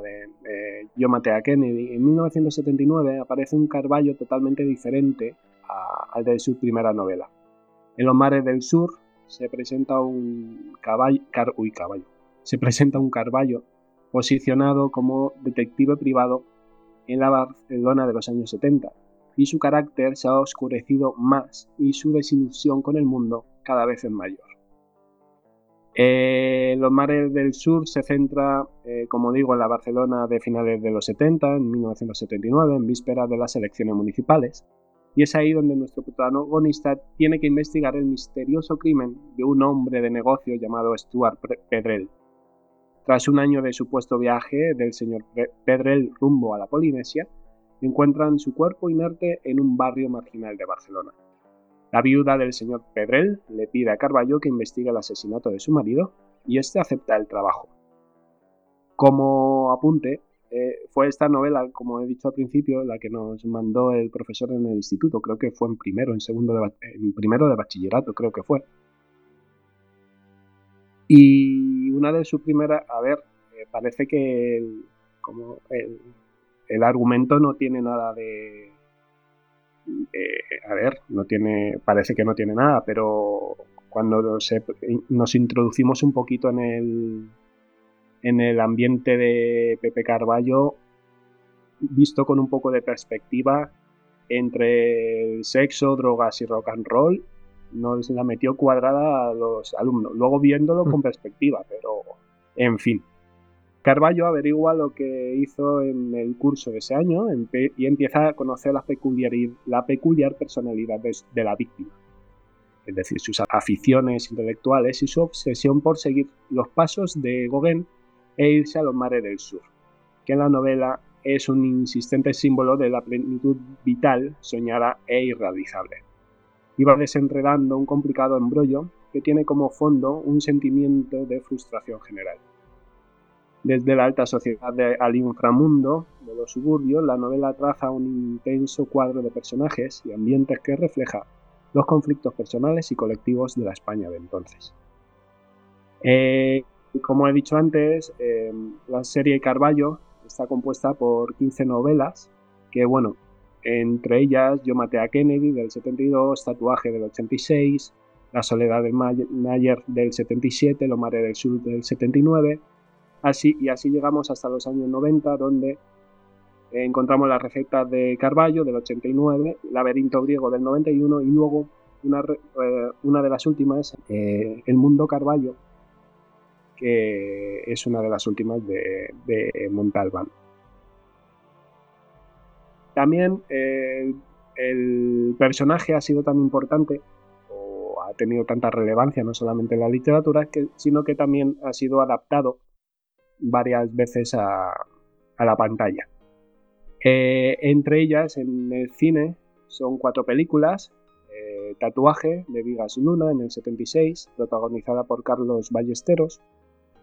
de eh, Yo Kennedy, en 1979 aparece un Carballo totalmente diferente al de su primera novela. En los mares del sur se presenta un caballo, caballo, se presenta un Carballo posicionado como detective privado en la Barcelona de los años 70, y su carácter se ha oscurecido más y su desilusión con el mundo cada vez es mayor. Eh, los mares del sur se centra, eh, como digo, en la Barcelona de finales de los 70, en 1979, en vísperas de las elecciones municipales. Y es ahí donde nuestro protagonista tiene que investigar el misterioso crimen de un hombre de negocio llamado Stuart Pedrell. Tras un año de supuesto viaje del señor Pedrell rumbo a la Polinesia, encuentran su cuerpo inerte en un barrio marginal de Barcelona. La viuda del señor Pedrell le pide a Carballo que investigue el asesinato de su marido y este acepta el trabajo. Como apunte, eh, fue esta novela, como he dicho al principio, la que nos mandó el profesor en el instituto, creo que fue en primero, en segundo de, en primero de bachillerato, creo que fue. Y una de sus primeras, a ver, eh, parece que como el argumento no tiene nada de, eh, a ver, no tiene, parece que no tiene nada, pero cuando nos introducimos un poquito en el, en el ambiente de Pepe Carballo, visto con un poco de perspectiva entre el sexo, drogas y rock and roll, nos la metió cuadrada a los alumnos. Luego viéndolo con mm. perspectiva, pero en fin. Carballo averigua lo que hizo en el curso de ese año y empieza a conocer la, la peculiar personalidad de, la víctima, es decir, sus aficiones intelectuales y su obsesión por seguir los pasos de Gauguin e irse a los mares del sur, que en la novela es un insistente símbolo de la plenitud vital, soñada e irrealizable. Iba desenredando un complicado embrollo que tiene como fondo un sentimiento de frustración general. Desde la alta sociedad al inframundo de los suburbios, la novela traza un intenso cuadro de personajes y ambientes que refleja los conflictos personales y colectivos de la España de entonces. Eh, como he dicho antes, em, la serie Carballo está compuesta por 15 novelas, que bueno, entre ellas Yo maté a Kennedy del 72, Tatuaje del 86, La soledad de Mayer del 77, Lo mare del sur del 79, Así, y así llegamos hasta los años 90, donde encontramos las recetas de Carballo del 89, Laberinto griego del 91 y luego una, eh, una de las últimas, eh, El mundo Carballo, que es una de las últimas de, Montalbán. También eh, el personaje ha sido tan importante o ha tenido tanta relevancia no solamente en la literatura, sino que también ha sido adaptado varias veces a, la pantalla. Eh, entre ellas, en el cine, son cuatro películas. Eh, Tatuaje, de Vigas Luna, en el 76, protagonizada por Carlos Ballesteros.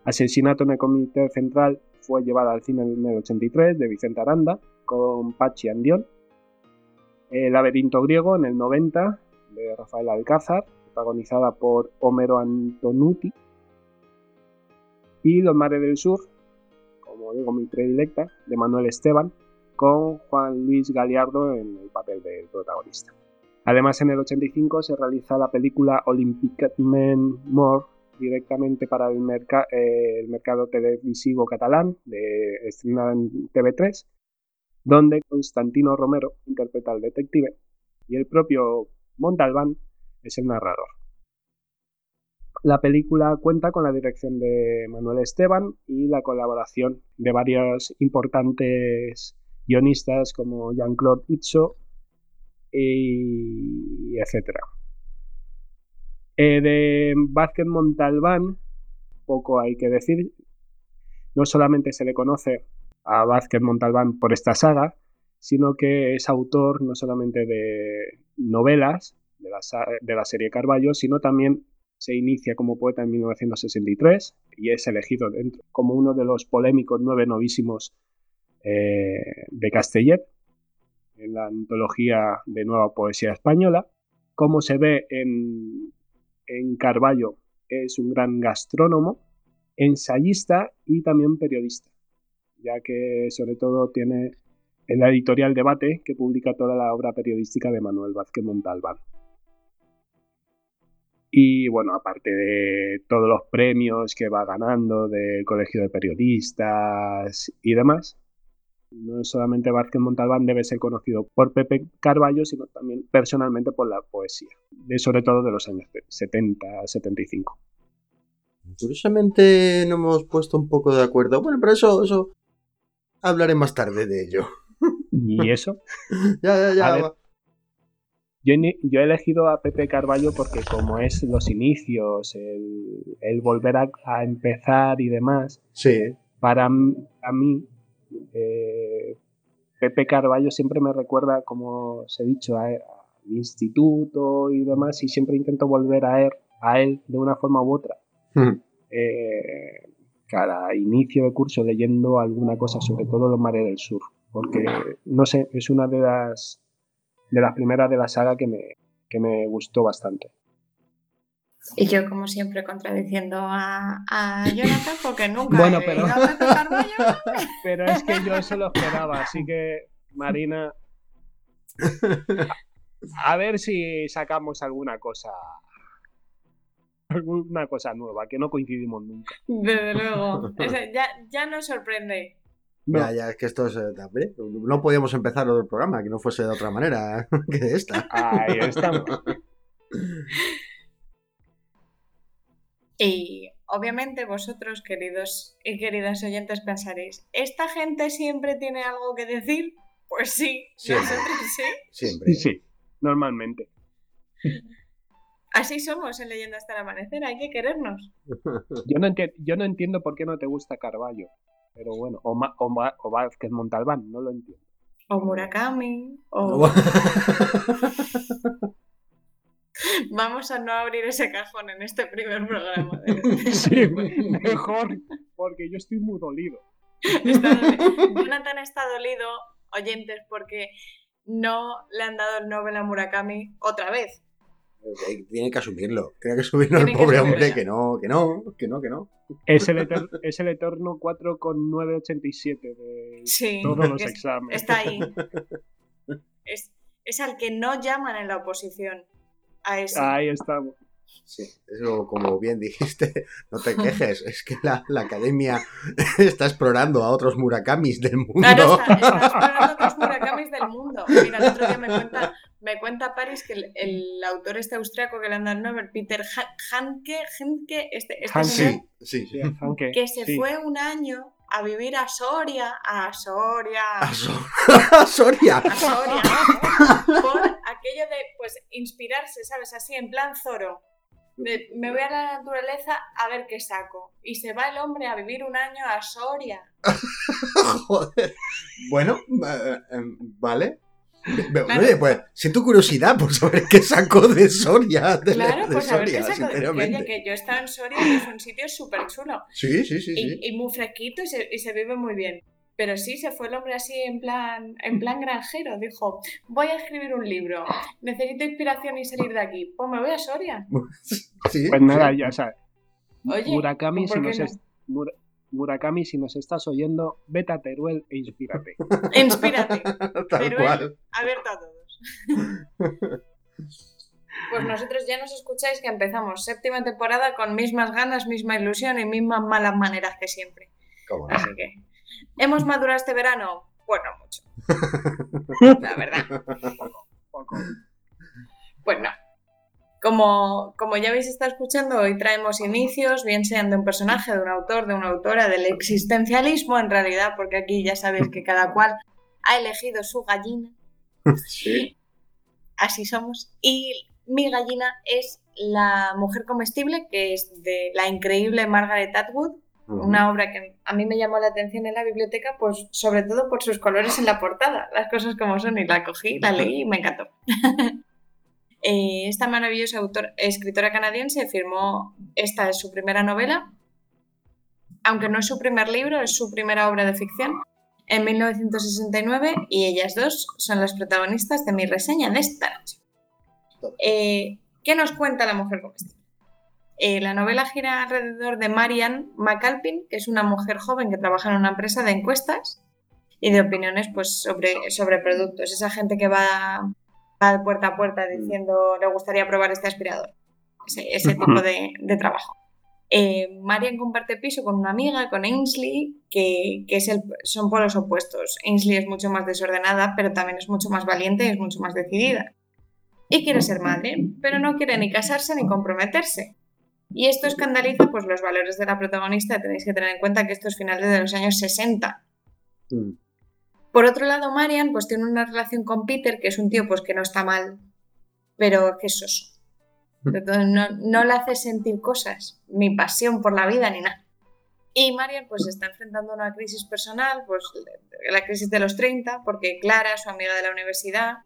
Asesinato en el Comité Central fue llevada al cine en el 83, de Vicente Aranda, con Pachi Andión. El laberinto griego, en el 90, de Rafael Alcázar, protagonizada por Homero Antonuti y Los Mares del Sur, como digo, mi predilecta, de Manuel Esteban, con Juan Luis Galiardo en el papel del protagonista. Además, en el 85 se realiza la película Olympic Men More directamente para el, mercado televisivo catalán, de, estrenada en TV3, donde Constantino Romero interpreta al detective y el propio Montalbán es el narrador. La película cuenta con la dirección de Manuel Esteban y la colaboración de varios importantes guionistas como Jean-Claude Itzo y etc. Eh, de Vázquez Montalbán, poco hay que decir. No solamente se le conoce a Vázquez Montalbán por esta saga, sino que es autor no solamente de novelas de la, de la serie Carballo, sino también se inicia como poeta en 1963 y es elegido como uno de los polémicos nueve novísimos eh, de Castellet en la antología de nueva poesía española. Como se ve en, en Carballo, es un gran gastrónomo, ensayista y también periodista, ya que sobre todo tiene el editorial Debate que publica toda la obra periodística de Manuel Vázquez Montalbán. Y bueno, aparte de todos los premios que va ganando del Colegio de Periodistas y demás, no solamente Vázquez Montalbán debe ser conocido por Pepe Carballo, sino también personalmente por la poesía, de, sobre todo de los años 70 75. Curiosamente no hemos puesto un poco de acuerdo. Bueno, pero eso, eso hablaré más tarde de ello. ¿Y eso? [LAUGHS] ya, ya, ya. A ver. Yo, he- yo he elegido a Pepe Carballo porque como es los inicios, el, el volver a, a empezar y demás, Sí. para a mí eh, Pepe Carballo siempre me recuerda, como os he dicho, a, al instituto y demás, y siempre intento volver a él, a él de una forma u otra. Hmm. Eh, cada inicio de curso leyendo alguna cosa, sobre todo los mares del sur, porque no sé, es una de las de las primeras de la saga que me, que me gustó bastante. Y yo, como siempre, contradiciendo a, a Jonathan, porque [LAUGHS] nunca Bueno, he pero- a. [LAUGHS] Pero es que yo eso lo esperaba, así que Marina, a ver si sacamos alguna cosa, alguna cosa nueva, que no coincidimos nunca. Desde luego. [LAUGHS] Ya, ya nos sorprende. No. Ya, ya, es que esto es. eh, No podíamos empezar otro programa que no fuese de otra manera [LAUGHS] que de esta. Ahí estamos. Y obviamente vosotros, queridos y queridas oyentes, pensaréis, ¿esta gente siempre tiene algo que decir? Pues sí, Siempre. nosotros sí. Siempre. Sí, normalmente. Así somos en Leyenda hasta el amanecer, hay que querernos. Yo no, enti- yo no entiendo por qué no te gusta Carballo, pero bueno, o, Ma- o, Ma- o Vázquez Montalbán, no lo entiendo. O Murakami, o... [LAUGHS] Vamos a no abrir ese cajón en este primer programa. de- [LAUGHS] Sí, mejor, porque yo estoy muy dolido. Está [LAUGHS] Jonathan está dolido, oyentes, porque no le han dado el Nobel a Murakami otra vez. Eh, Tiene que asumirlo. Tiene que asumirlo el que pobre hombre. Que no, que no, que no, que no. Es el, eter- es el eterno 4,987 de Sí, todos los es- exámenes. está ahí. [LAUGHS] Es, es al que no llaman en la oposición. A ese. Ahí estamos. Sí, eso como bien dijiste, no te quejes, es que la, la academia está explorando a otros Murakamis del mundo. Claro, está, está explorando otros Murakamis del mundo. Mira, el otro día me cuenta, me cuenta Paris que el, el autor este austriaco que le han dado el Nobel, Peter Ha- Handke, Handke, este, este señor, Sí, sí. Aunque, que se sí. fue un año a vivir a Soria, a Soria, A So- [LAUGHS] a Soria. a Soria, por aquello de, pues, inspirarse, ¿sabes? Así, en plan Zoro. De, me voy a la naturaleza a ver qué saco. Y se va el hombre a vivir un año a Soria. [LAUGHS] Joder. Bueno, eh, eh, vale. Claro. Oye, pues siento curiosidad por saber qué sacó de Soria. De, Claro, de pues a ver qué Soria, saco. Que, sinceramente. oye, que yo he estado en Soria y es un sitio súper chulo. Sí, sí, sí, Y, sí. y muy fresquito y se, y se vive muy bien. Pero sí, se fue el hombre así en plan, en plan granjero. Dijo, voy a escribir un libro. Necesito inspiración y salir de aquí. Pues me voy a Soria. [LAUGHS] Sí, Pues nada, ya, o sea, Oye, Murakami, ¿por si nos no? es- Mura- Murakami, si nos estás oyendo, vete a Teruel e inspírate. [LAUGHS] Inspírate. Tal Pero cual. abierto a todos. [LAUGHS] Pues nosotros ya nos escucháis que empezamos séptima temporada con mismas ganas, misma ilusión y mismas malas maneras que siempre. Cómo no. Así que, ¿hemos madurado este verano? Pues no mucho. [LAUGHS] La verdad. Poco. Pues no. Como, como ya habéis estado escuchando, hoy traemos inicios, bien sean de un personaje, de un autor, de una autora, del existencialismo en realidad, porque aquí ya sabéis que cada cual ha elegido su gallina. Sí. Así somos. Y mi gallina es La mujer comestible, que es de la increíble Margaret Atwood, una obra que a mí me llamó la atención en la biblioteca, pues sobre todo por sus colores en la portada, las cosas como son, y la cogí, la leí y me encantó. [LAUGHS] Eh, esta maravillosa escritora canadiense firmó, esta es su primera novela, aunque no es su primer libro, es su primera obra de ficción, en 1969, y ellas dos son las protagonistas de mi reseña de esta noche. Eh, ¿Qué nos cuenta la mujer comestible? Eh, la novela gira alrededor de Marian McAlpin, que es una mujer joven que trabaja en una empresa de encuestas y de opiniones pues, sobre, sobre productos. Esa gente que va, puerta a puerta diciendo le gustaría probar este aspirador. Ese, ese tipo de, de trabajo. Eh, Marian comparte piso con una amiga, con Ainsley, que, que es el, son polos opuestos. Ainsley es mucho más desordenada, pero también es mucho más valiente y es mucho más decidida. Y quiere ser madre, pero no quiere ni casarse ni comprometerse. Y esto escandaliza pues, los valores de la protagonista. Tenéis que tener en cuenta que esto es finales de los años 60. Mm. Por otro lado, Marian pues, tiene una relación con Peter, que es un tío pues, que no está mal, pero que es soso. Entonces, no, no le hace sentir cosas, ni pasión por la vida, ni nada. Y Marian pues está enfrentando una crisis personal, pues la crisis de los 30, porque Clara, su amiga de la universidad,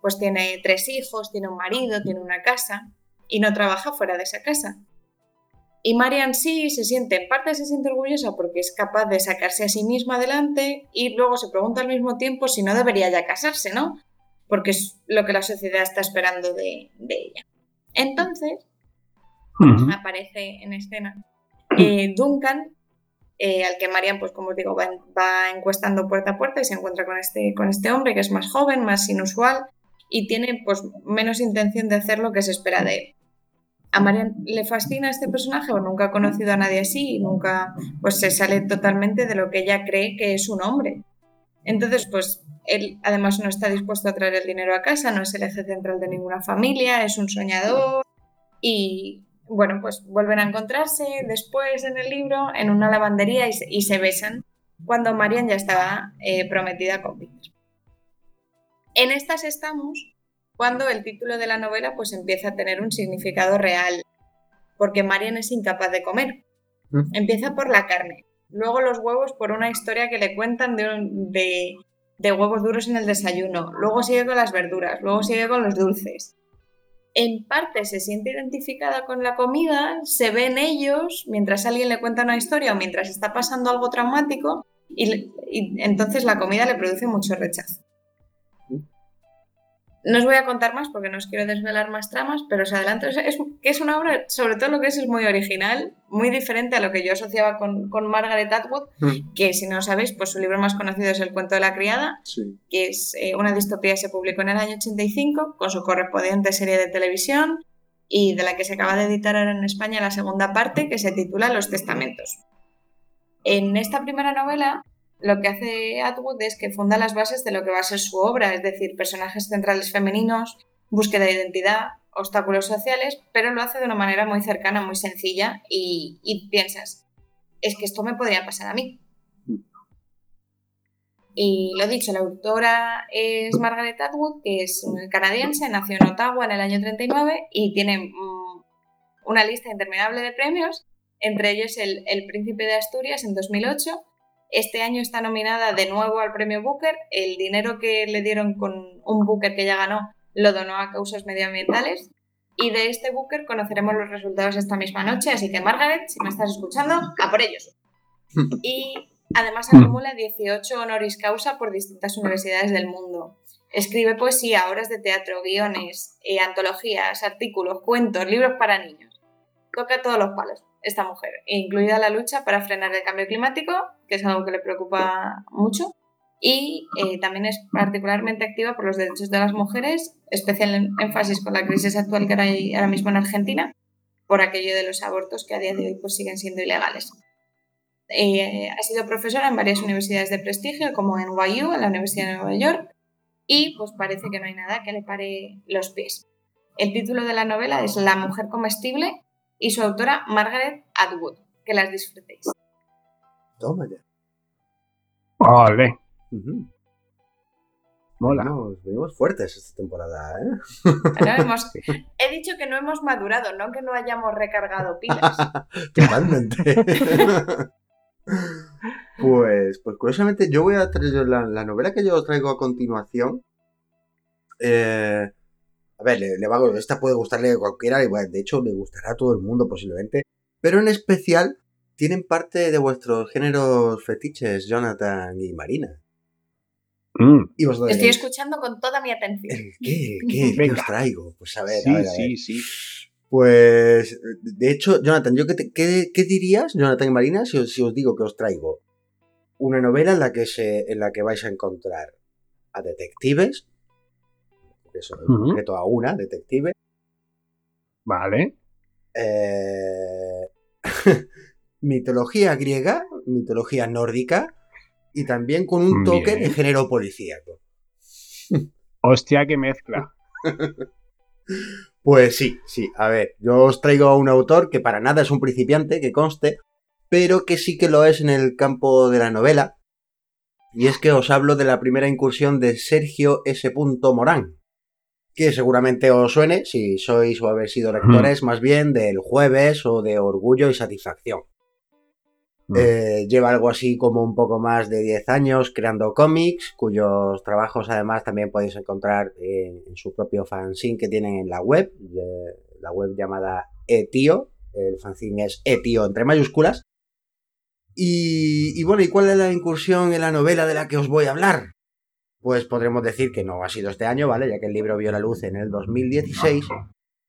pues tiene tres hijos, tiene un marido, tiene una casa y no trabaja fuera de esa casa. Y Marian sí se siente, en parte se siente orgullosa porque es capaz de sacarse a sí misma adelante y luego se pregunta al mismo tiempo si no debería ya casarse, ¿no? Porque es lo que la sociedad está esperando de, de ella. Entonces, aparece en escena eh, Duncan, eh, al que Marian, pues como os digo, va, va, encuestando puerta a puerta y se encuentra con este, con este hombre que es más joven, más inusual y tiene pues menos intención de hacer lo que se espera de él. A Marian le fascina este personaje, o nunca ha conocido a nadie así y nunca pues se sale totalmente de lo que ella cree que es un hombre. Entonces, pues él además no está dispuesto a traer el dinero a casa, no es el eje central de ninguna familia, es un soñador y bueno, pues vuelven a encontrarse después en el libro en una lavandería y se, besan cuando Marian ya estaba eh, prometida con Peter. En estas estamos cuando el título de la novela pues empieza a tener un significado real, porque Marian es incapaz de comer. Mm. Empieza por la carne, luego los huevos por una historia que le cuentan de, de huevos duros en el desayuno, luego sigue con las verduras, luego sigue con los dulces. En parte se siente identificada con la comida, se ve en ellos mientras alguien le cuenta una historia o mientras está pasando algo traumático y, y entonces la comida le produce mucho rechazo. No os voy a contar más porque no os quiero desvelar más tramas, pero os adelanto es, que es una obra, sobre todo lo que es, es muy original, muy diferente a lo que yo asociaba con, con Margaret Atwood, Mm. que si no sabéis, pues su libro más conocido es El cuento de la criada, Sí. que es eh, una distopía que se publicó en el año 85 con su correspondiente serie de televisión y de la que se acaba de editar ahora en España la segunda parte que se titula Los Testamentos. En esta primera novela lo que hace Atwood es que funda las bases de lo que va a ser su obra, es decir, personajes centrales femeninos, búsqueda de identidad, obstáculos sociales, pero lo hace de una manera muy cercana, muy sencilla y, piensas, es que esto me podría pasar a mí. Y lo dicho, la autora es Margaret Atwood, que es canadiense, nació en Ottawa en el año 39 y tiene mm, una lista interminable de premios, entre ellos el, el Príncipe de Asturias en 2008. Este año está nominada de nuevo al premio Booker. El dinero que le dieron con un Booker que ya ganó lo donó a causas medioambientales. Y de este Booker conoceremos los resultados esta misma noche. Así que, Margaret, si me estás escuchando, a por ellos. [LAUGHS] Y además acumula 18 honoris causa por distintas universidades del mundo. Escribe poesía, obras de teatro, guiones, eh, antologías, artículos, cuentos, libros para niños. Toca todos los palos esta mujer, incluida la lucha para frenar el cambio climático, que es algo que le preocupa mucho, y eh, también es particularmente activa por los derechos de las mujeres, especial énfasis con la crisis actual que hay ahora mismo en Argentina, por aquello de los abortos que a día de hoy pues, siguen siendo ilegales. Eh, ha sido profesora en varias universidades de prestigio, como en NYU, en la Universidad de Nueva York, y pues parece que no hay nada que le pare los pies. El título de la novela es La mujer comestible y su autora Margaret Atwood. Que las disfrutéis. Toma ya. Vale, Ujú. mola. Venimos, venimos fuertes esta temporada, ¿eh? No hemos- [LAUGHS] he dicho que no hemos madurado, no que no hayamos recargado pilas. [LAUGHS] Totalmente. [LAUGHS] pues, pues curiosamente, yo voy a traer la, la novela que yo os traigo a continuación. eh, a ver, le, le va a- esta puede gustarle a cualquiera, y bueno, de hecho le gustará a todo el mundo posiblemente. Pero en especial tienen parte de vuestros géneros fetiches, Jonathan y Marina. Mm, Y vosotros Estoy escuchando con toda mi atención. ¿el qué? ¿El qué? ¿Qué os traigo? Pues a ver, sí, a ver, a ver. sí, sí. Pues, de hecho, Jonathan, ¿yo qué, te- qué, qué dirías, Jonathan y Marina, si os, si os digo que os traigo una novela en la que, se, en la que vais a encontrar a detectives, eso, en concreto a una detective, Vale. eh, [LAUGHS] mitología griega, mitología nórdica y también con un toque Bien. de género policíaco. Hostia, qué mezcla. [LAUGHS] Pues sí, sí. A ver, yo os traigo a un autor que para nada es un principiante, que conste, pero que sí que lo es en el campo de la novela. Y es que os hablo de la primera incursión de Sergio S. Morán, que seguramente os suene si sois o habéis sido lectores más bien del jueves o de Orgullo y Satisfacción. Eh, lleva algo así como un poco más de 10 años creando cómics, cuyos trabajos además también podéis encontrar en, en su propio fanzine que tienen en la web, eh, la web llamada Etio, el fanzine es Etio entre mayúsculas. Y, y bueno, ¿y cuál es la incursión en la novela de la que os voy a hablar? Pues podremos decir que no ha sido este año, ¿vale? Ya que el libro vio la luz en el 2016,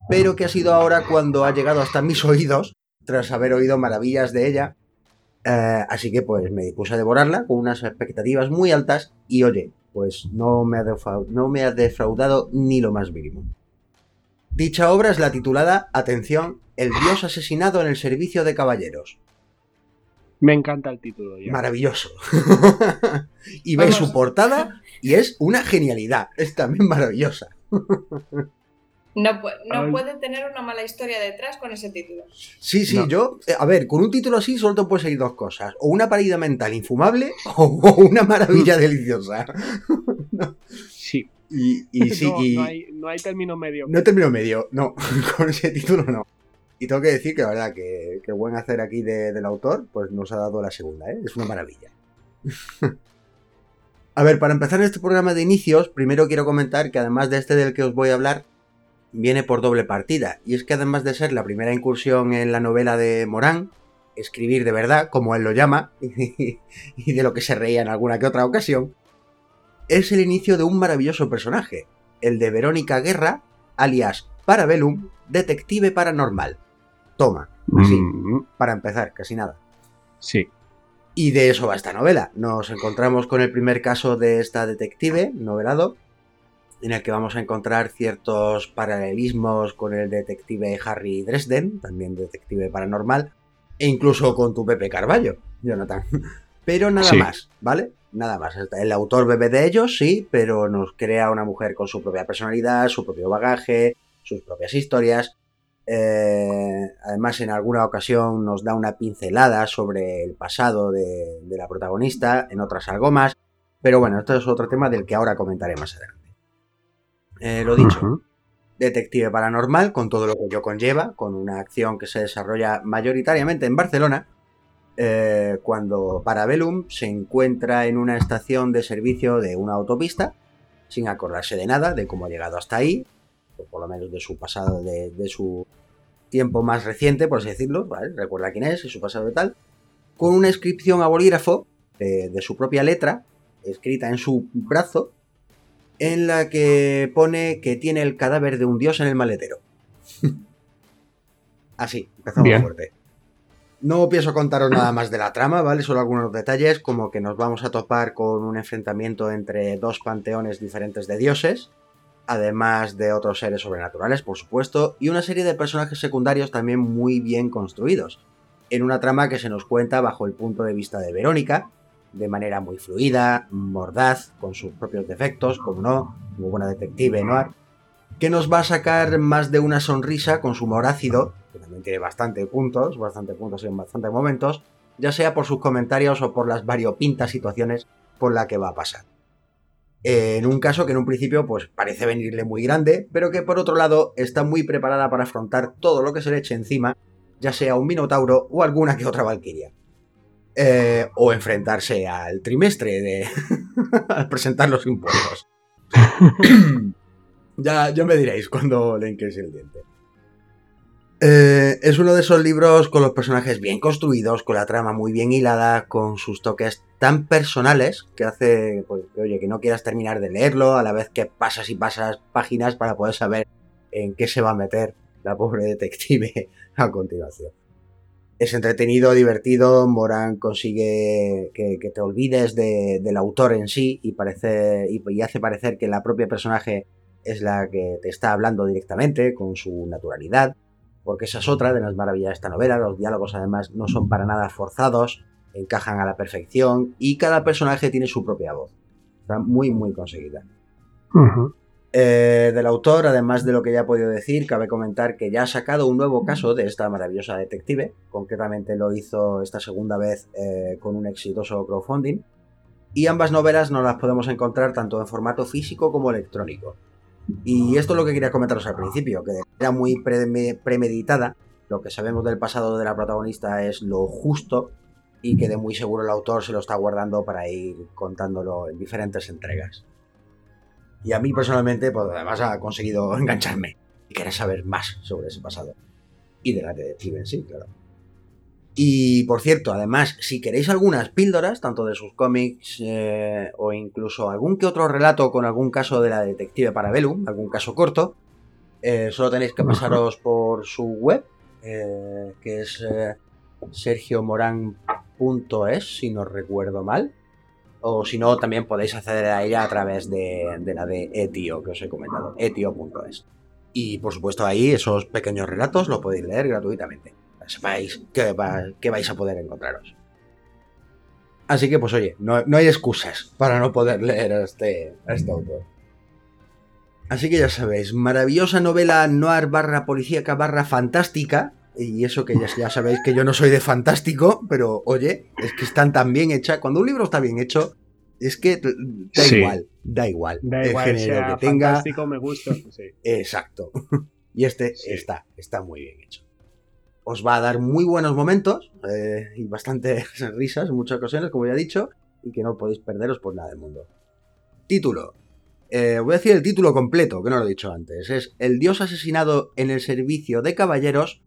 pero que ha sido ahora cuando ha llegado hasta mis oídos, tras haber oído maravillas de ella. Eh, así que pues me dispuse a devorarla con unas expectativas muy altas y oye, pues no me, ha defra- no me ha defraudado ni lo más mínimo. Dicha obra es la titulada, atención, El dios asesinado en el servicio de caballeros. Me encanta el título ya. Maravilloso. [LAUGHS] y Vamos. su portada y es una genialidad. Es también maravillosa. No, no puede tener una mala historia detrás con ese título. Sí, sí, No. yo, eh, a ver, con un título así solo te puedes seguir dos cosas. O una parida mental infumable [LAUGHS] o, o una maravilla deliciosa. [LAUGHS] Sí. Y, y sí, no, y no hay, no hay término medio. no termino medio, no, [LAUGHS] con ese título no. Y tengo que decir que la verdad que, que buen hacer aquí de- del autor, pues nos ha dado la segunda, ¿eh? Es una maravilla. A ver, para empezar este programa de inicios, primero quiero comentar que además de este del que os voy a hablar, viene por doble partida. Y es que además de ser la primera incursión en la novela de Morán, escribir de verdad, como él lo llama, [LAUGHS] y de lo que se reía en alguna que otra ocasión, es el inicio de un maravilloso personaje, el de Verónica Guerra, alias Parabellum, detective paranormal. Toma, así, Mm, para empezar, casi nada. sí. Y de eso va esta novela. Nos encontramos con el primer caso de esta detective, novelado, en el que vamos a encontrar ciertos paralelismos con el detective Harry Dresden, también detective paranormal, e incluso con tu Pepe Carballo, Jonathan. [LAUGHS] Pero nada Sí. más, ¿vale? Nada más. El autor bebe de ellos, sí, pero nos crea una mujer con su propia personalidad, su propio bagaje, sus propias historias. Eh, además, en alguna ocasión nos da una pincelada sobre el pasado de, de la protagonista, en otras algo más. Pero bueno, esto es otro tema del que ahora comentaré más adelante. Eh, lo dicho, detective paranormal, con todo lo que ello conlleva, con una acción que se desarrolla mayoritariamente en Barcelona, eh, cuando Parabellum se encuentra en una estación de servicio de una autopista, sin acordarse de nada, de cómo ha llegado hasta ahí, o por lo menos de su pasado, de, de su tiempo más reciente, por así decirlo, ¿vale? recuerda quién es y su pasado y tal, con una inscripción a bolígrafo de, de su propia letra, escrita en su brazo, en la que pone que tiene el cadáver de un dios en el maletero. [LAUGHS] Así, empezamos Bien. fuerte. No pienso contaros nada más de la trama, ¿vale? Solo algunos detalles, como que nos vamos a topar con un enfrentamiento entre dos panteones diferentes de dioses, además de otros seres sobrenaturales, por supuesto, y una serie de personajes secundarios también muy bien construidos, en una trama que se nos cuenta bajo el punto de vista de Verónica, de manera muy fluida, mordaz, con sus propios defectos, como no, como buena detective noir, que nos va a sacar más de una sonrisa con su humor ácido, que también tiene bastante puntos, bastante puntos en bastantes momentos, ya sea por sus comentarios o por las variopintas situaciones por las que va a pasar. En un caso que en un principio pues parece venirle muy grande, pero que por otro lado está muy preparada para afrontar todo lo que se le eche encima, ya sea un minotauro o alguna que otra valquiria. Eh, o enfrentarse al trimestre de [LAUGHS] al presentar los impuestos. [LAUGHS] ya, ya me diréis cuando le hinquéis el diente. Eh, es uno de esos libros con los personajes bien construidos, con la trama muy bien hilada, con sus toques tan personales que hace pues, que, oye, que no quieras terminar de leerlo, a la vez que pasas y pasas páginas para poder saber en qué se va a meter la pobre detective [LAUGHS] a continuación. Es entretenido, divertido, Morán consigue que, te olvides de- del autor en sí y hace parecer que la propia personaje es la que te está hablando directamente, con su naturalidad, porque esa es otra de las maravillas de esta novela, los diálogos además no son para nada forzados, encajan a la perfección y cada personaje tiene su propia voz. Está muy, muy conseguida. Eh, del autor, además de lo que ya he podido decir, cabe comentar que ya ha sacado un nuevo caso de esta maravillosa detective. Concretamente lo hizo esta segunda vez eh, con un exitoso crowdfunding. Y ambas novelas nos las podemos encontrar tanto en formato físico como electrónico. Y esto es lo que quería comentaros al principio, que era muy premeditada. Lo que sabemos del pasado de la protagonista es lo justo y que de muy seguro el autor se lo está guardando para ir contándolo en diferentes entregas. Y a mí personalmente, pues además ha conseguido [LAUGHS] engancharme y querer saber más sobre ese pasado. Y de la detective en sí, claro. Y por cierto, además, si queréis algunas píldoras, tanto de sus cómics eh, o incluso algún que otro relato con algún caso de la detective Parabellum, algún caso corto, eh, solo tenéis que pasaros por su web, eh, que es sergiomoran.es, si no recuerdo mal. O si no, también podéis acceder a ella a través de, la de Etio, que os he comentado, etio.es. Y por supuesto ahí esos pequeños relatos los podéis leer gratuitamente. Sepáis que, vais a poder encontraros. Así que pues oye, no, hay excusas para no poder leer a este, a este autor. Así que ya sabéis, maravillosa novela noir barra policíaca barra fantástica, y eso que ya, sabéis que yo no soy de fantástico, pero oye, es que están tan bien hechas. Cuando un libro está bien hecho, es que da igual, da igual. Da igual, el género que tenga. Fantástico me gusta. Exacto. [LAUGHS] Y este está, está muy bien hecho. Os va a dar muy buenos momentos eh, y bastantes [LAUGHS] risas en muchas ocasiones, como ya he dicho, y que no podéis perderos por nada del mundo. Título. Eh, voy a decir el título completo, que no lo he dicho antes. Es El dios asesinado en el servicio de caballeros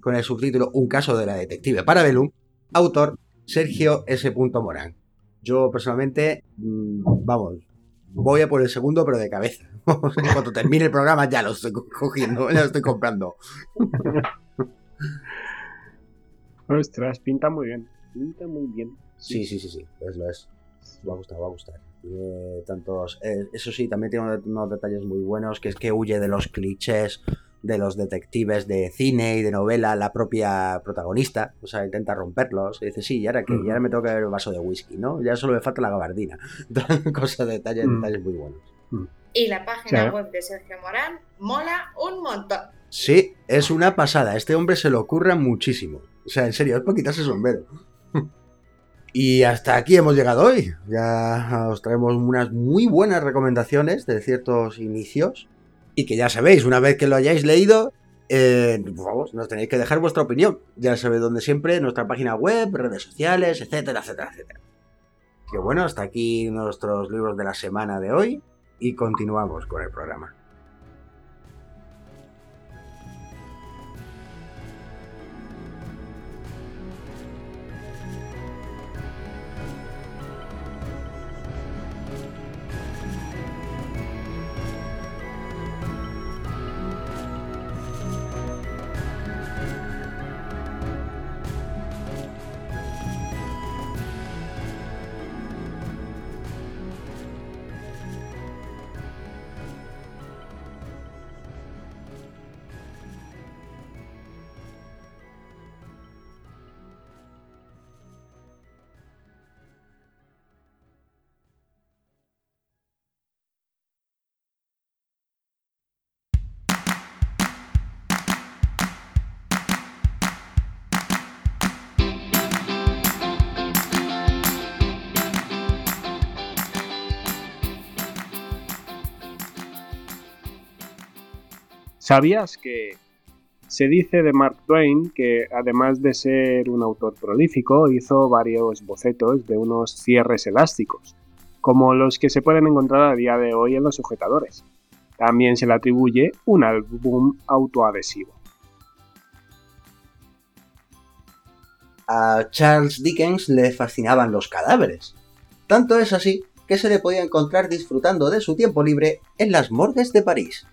con el subtítulo Un caso de la detective Parabellum, autor Sergio S. Morán. Yo personalmente, mm, vamos, voy a por el segundo, pero de cabeza. [LAUGHS] Cuando termine el programa ya lo estoy cogiendo, ya lo estoy comprando. [LAUGHS] Ostras, pinta muy bien. Pinta muy bien. Sí, sí, sí, sí, es lo es. Va a gustar, va a gustar. tantos. Eh, eso sí, también tiene unos detalles muy buenos, que es que huye de los clichés de los detectives de cine y de novela la propia protagonista, o sea, intenta romperlos, y dice, sí, y ahora que ya me tengo que beber un vaso de whisky, ¿no? Ya solo me falta la gabardina. [LAUGHS] Cosas, detalles, detalles muy buenos. Y la página web de Sergio Morán mola un montón. Sí, es una pasada. Este hombre se lo ocurra muchísimo. O sea, en serio, es para quitarse el sombrero. Y hasta aquí hemos llegado hoy. Ya os traemos unas muy buenas recomendaciones de ciertos inicios y que ya sabéis, una vez que lo hayáis leído, eh, vamos, nos tenéis que dejar vuestra opinión. Ya sabéis dónde siempre, nuestra página web, redes sociales, etcétera, etcétera, etcétera. Que bueno, hasta aquí nuestros libros de la semana de hoy y continuamos con el programa. ¿Sabías que se dice de Mark Twain que además de ser un autor prolífico, hizo varios bocetos de unos cierres elásticos, como los que se pueden encontrar a día de hoy en los sujetadores? También se le atribuye un álbum autoadhesivo. A Charles Dickens le fascinaban los cadáveres. Tanto es así que se le podía encontrar disfrutando de su tiempo libre en las morgues de París.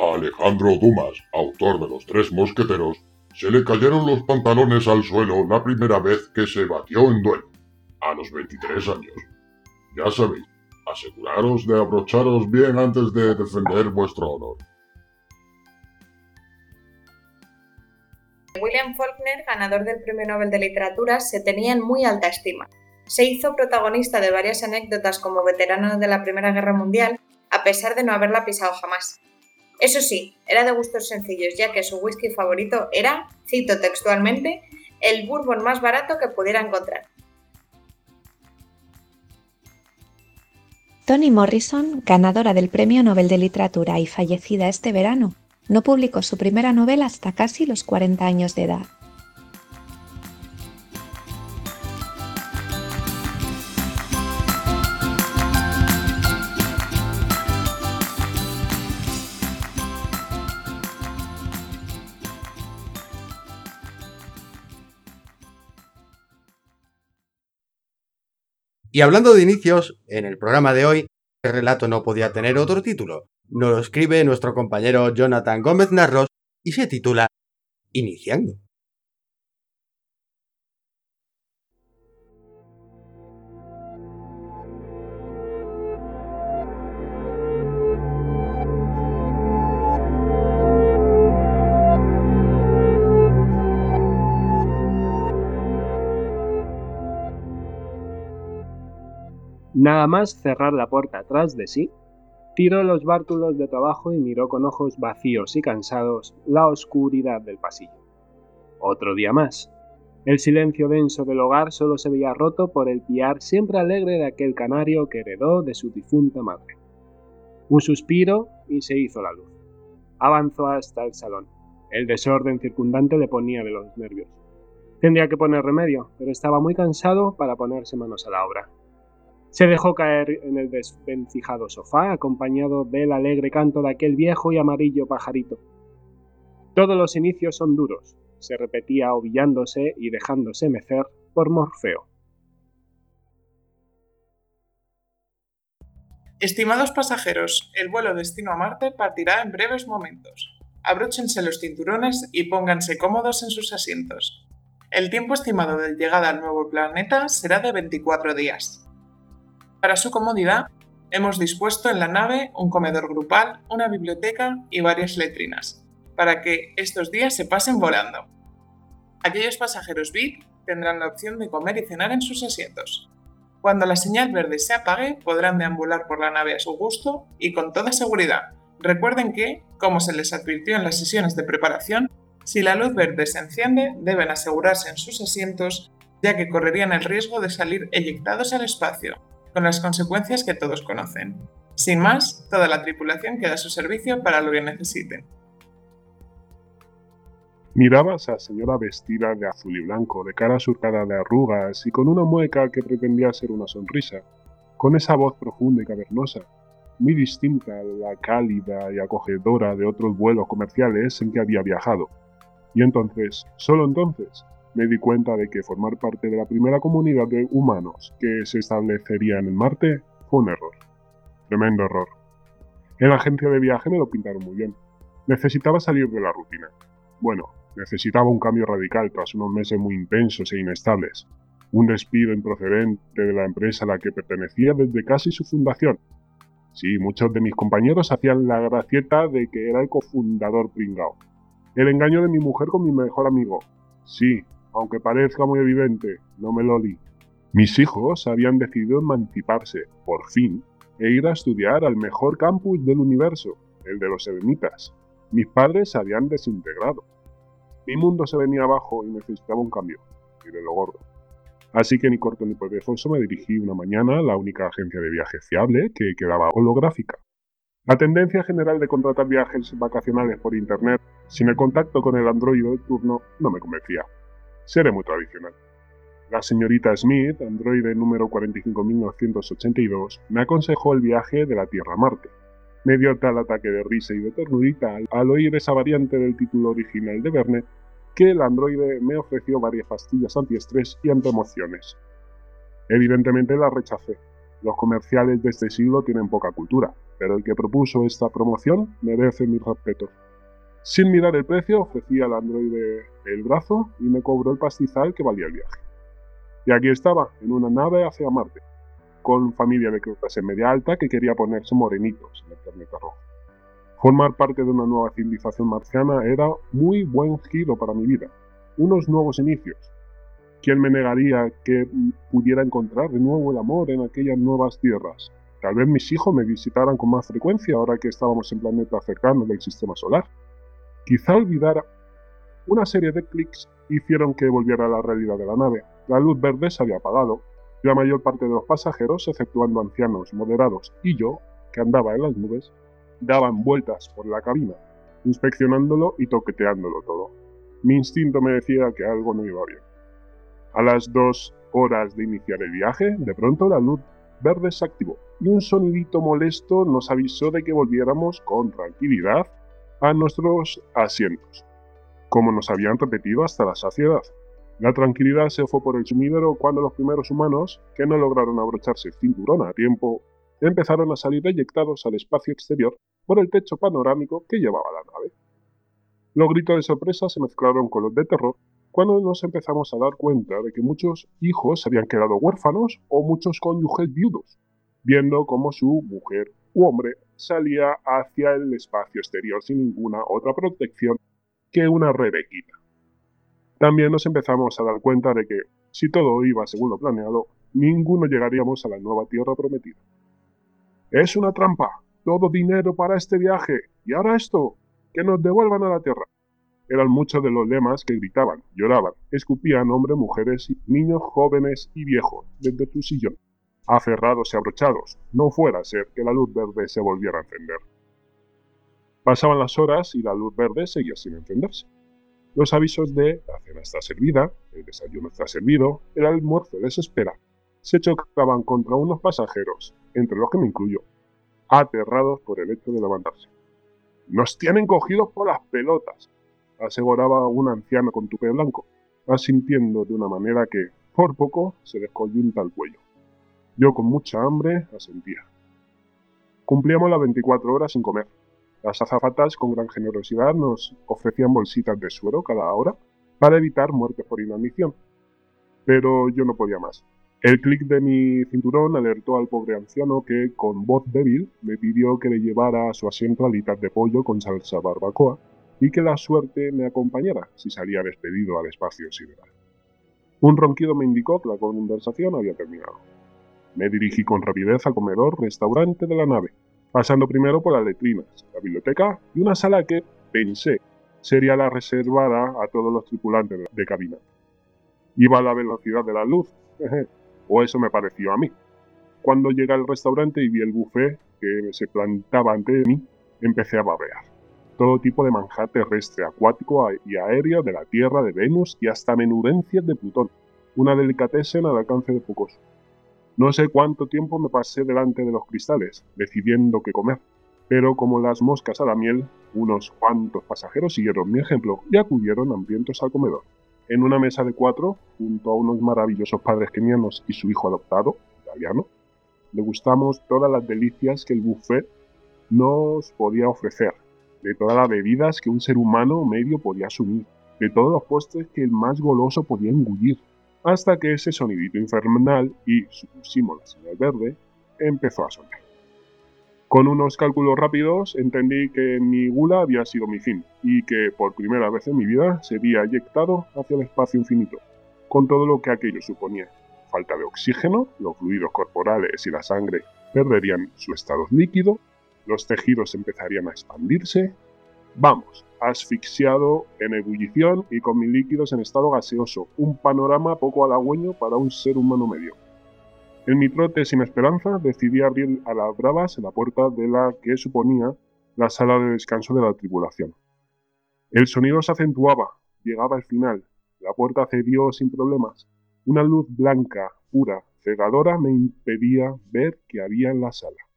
A Alejandro Dumas, autor de Los Tres Mosqueteros, se le cayeron los pantalones al suelo la primera vez que se batió en duelo, a los 23 años. Ya sabéis, aseguraros de abrocharos bien antes de defender vuestro honor. William Faulkner, ganador del Premio Nobel de Literatura, se tenía en muy alta estima. se hizo protagonista de varias anécdotas como veterano de la Primera Guerra Mundial, a pesar de no haberla pisado jamás. Eso sí, era de gustos sencillos, ya que su whisky favorito era, cito textualmente, el bourbon más barato que pudiera encontrar. Toni Morrison, ganadora del Premio Nobel de Literatura y fallecida este verano, no publicó su primera novela hasta casi los 40 años de edad. Y hablando de inicios, en el programa de hoy, el relato no podía tener otro título. Nos lo escribe nuestro compañero Jonathan Gómez Narros y se titula Iniciando. Nada más cerrar la puerta atrás de sí, tiró los bártulos de trabajo y miró con ojos vacíos y cansados la oscuridad del pasillo. Otro día más. El silencio denso del hogar solo se veía roto por el piar siempre alegre de aquel canario que heredó de su difunta madre. Un suspiro y se hizo la luz. Avanzó hasta el salón. El desorden circundante le ponía de los nervios. Tendría que poner remedio, pero estaba muy cansado para ponerse manos a la obra. Se dejó caer en el desvencijado sofá, acompañado del alegre canto de aquel viejo y amarillo pajarito. Todos los inicios son duros, se repetía ovillándose y dejándose mecer por Morfeo. Estimados pasajeros, el vuelo destino a Marte partirá en breves momentos. Abróchense los cinturones y pónganse cómodos en sus asientos. El tiempo estimado de llegada al nuevo planeta será de 24 días. Para su comodidad, hemos dispuesto en la nave un comedor grupal, una biblioteca y varias letrinas, para que estos días se pasen volando. Aquellos pasajeros VIP tendrán la opción de comer y cenar en sus asientos. Cuando la señal verde se apague, podrán deambular por la nave a su gusto y con toda seguridad. Recuerden que, como se les advirtió en las sesiones de preparación, si la luz verde se enciende, deben asegurarse en sus asientos, ya que correrían el riesgo de salir eyectados al espacio con las consecuencias que todos conocen. Sin más, toda la tripulación queda a su servicio para lo que necesiten. Mirabas a la señora vestida de azul y blanco, de cara surcada de arrugas y con una mueca que pretendía ser una sonrisa, con esa voz profunda y cavernosa, muy distinta a la cálida y acogedora de otros vuelos comerciales en que había viajado. Y entonces, solo entonces, me di cuenta de que formar parte de la primera comunidad de humanos que se establecería en el Marte fue un error. Tremendo error. En la agencia de viaje me lo pintaron muy bien. Necesitaba salir de la rutina. Bueno, necesitaba un cambio radical tras unos meses muy intensos e inestables. Un despido improcedente de la empresa a la que pertenecía desde casi su fundación. Sí, muchos de mis compañeros hacían la gracieta de que era el cofundador pringao. El engaño de mi mujer con mi mejor amigo. Sí, aunque parezca muy evidente, no me lo li. Mis hijos habían decidido emanciparse, por fin, e ir a estudiar al mejor campus del universo, el de los eremitas. Mis padres se habían desintegrado. Mi mundo se venía abajo y necesitaba un cambio, y de lo gordo. Así que ni corto ni perezoso me dirigí una mañana a la única agencia de viaje fiable que quedaba holográfica. La tendencia general de contratar viajes vacacionales por internet sin el contacto con el androide de turno no me convencía seré muy tradicional. La señorita Smith, androide número 45982, me aconsejó el viaje de la Tierra a Marte. Me dio tal ataque de risa y de ternurita al oír esa variante del título original de Verne que el androide me ofreció varias pastillas antiestrés y antiemociones. Evidentemente la rechacé. Los comerciales de este siglo tienen poca cultura, pero el que propuso esta promoción merece mis respetos. Sin mirar el precio, ofrecí al androide el brazo y me cobró el pastizal que valía el viaje. Y aquí estaba, en una nave hacia Marte, con familia de clase media alta que quería ponerse morenitos en el planeta rojo. Formar parte de una nueva civilización marciana era muy buen giro para mi vida, unos nuevos inicios. ¿Quién me negaría que pudiera encontrar de nuevo el amor en aquellas nuevas tierras? Tal vez mis hijos me visitaran con más frecuencia ahora que estábamos en planetas cercanos del sistema solar. Quizá olvidara. Una serie de clics hicieron que volviera a la realidad de la nave. La luz verde se había apagado. Y la mayor parte de los pasajeros, exceptuando ancianos moderados y yo, que andaba en las nubes, daban vueltas por la cabina, inspeccionándolo y toqueteándolo todo. Mi instinto me decía que algo no iba bien. A las dos horas de iniciar el viaje, de pronto la luz verde se activó y un sonidito molesto nos avisó de que volviéramos con tranquilidad a nuestros asientos, como nos habían repetido hasta la saciedad. La tranquilidad se fue por el sumidero cuando los primeros humanos, que no lograron abrocharse el cinturón a tiempo, empezaron a salir eyectados al espacio exterior por el techo panorámico que llevaba la nave. Los gritos de sorpresa se mezclaron con los de terror cuando nos empezamos a dar cuenta de que muchos hijos habían quedado huérfanos o muchos cónyuges viudos, viendo cómo su mujer u hombre salía hacia el espacio exterior sin ninguna otra protección que una rebequita. También nos empezamos a dar cuenta de que, si todo iba según lo planeado, ninguno llegaríamos a la nueva tierra prometida. Es una trampa, todo dinero para este viaje, y ahora esto, que nos devuelvan a la tierra. Eran muchos de los lemas que gritaban, lloraban, escupían hombres, mujeres, niños, jóvenes y viejos desde su sillón aferrados y abrochados, no fuera a ser que la luz verde se volviera a encender. Pasaban las horas y la luz verde seguía sin encenderse. Los avisos de la cena está servida, el desayuno está servido, el almuerzo les espera, se chocaban contra unos pasajeros, entre los que me incluyo, aterrados por el hecho de levantarse. Nos tienen cogidos por las pelotas, aseguraba un anciano con tupe blanco, asintiendo de una manera que, por poco, se descoyunta el cuello. Yo con mucha hambre asentía. Cumplíamos las 24 horas sin comer. Las azafatas con gran generosidad nos ofrecían bolsitas de suero cada hora para evitar muertes por inanición. Pero yo no podía más. El clic de mi cinturón alertó al pobre anciano que, con voz débil, me pidió que le llevara a su asiento alitas de pollo con salsa barbacoa y que la suerte me acompañara si salía despedido al espacio sideral. Un ronquido me indicó que la conversación había terminado. Me dirigí con rapidez al comedor restaurante de la nave, pasando primero por las letrinas, la biblioteca y una sala que, pensé, sería la reservada a todos los tripulantes de cabina. Iba a la velocidad de la luz, o eso me pareció a mí. Cuando llegué al restaurante y vi el buffet que se plantaba ante mí, empecé a babear. Todo tipo de manjar terrestre, acuático y aéreo de la Tierra, de Venus y hasta menudencias de Plutón. Una delicatessen al alcance de pocos. No sé cuánto tiempo me pasé delante de los cristales, decidiendo qué comer, pero como las moscas a la miel, unos cuantos pasajeros siguieron mi ejemplo y acudieron hambrientos al comedor. En una mesa de cuatro, junto a unos maravillosos padres kenianos y su hijo adoptado, italiano, degustamos todas las delicias que el buffet nos podía ofrecer, de todas las bebidas que un ser humano medio podía asumir, de todos los postres que el más goloso podía engullir, hasta que ese sonidito infernal y la señal verde empezó a sonar. Con unos cálculos rápidos entendí que mi gula había sido mi fin y que por primera vez en mi vida se había eyectado hacia el espacio infinito, con todo lo que aquello suponía. Falta de oxígeno, los fluidos corporales y la sangre perderían su estado líquido, los tejidos empezarían a expandirse. Vamos, asfixiado, en ebullición y con mis líquidos en estado gaseoso, un panorama poco halagüeño para un ser humano medio. En mi trote sin esperanza decidí abrir a las bravas la puerta de la que suponía la sala de descanso de la tripulación. El sonido se acentuaba, llegaba al final, la puerta cedió sin problemas. Una luz blanca, pura, cegadora me impedía ver qué había en la sala.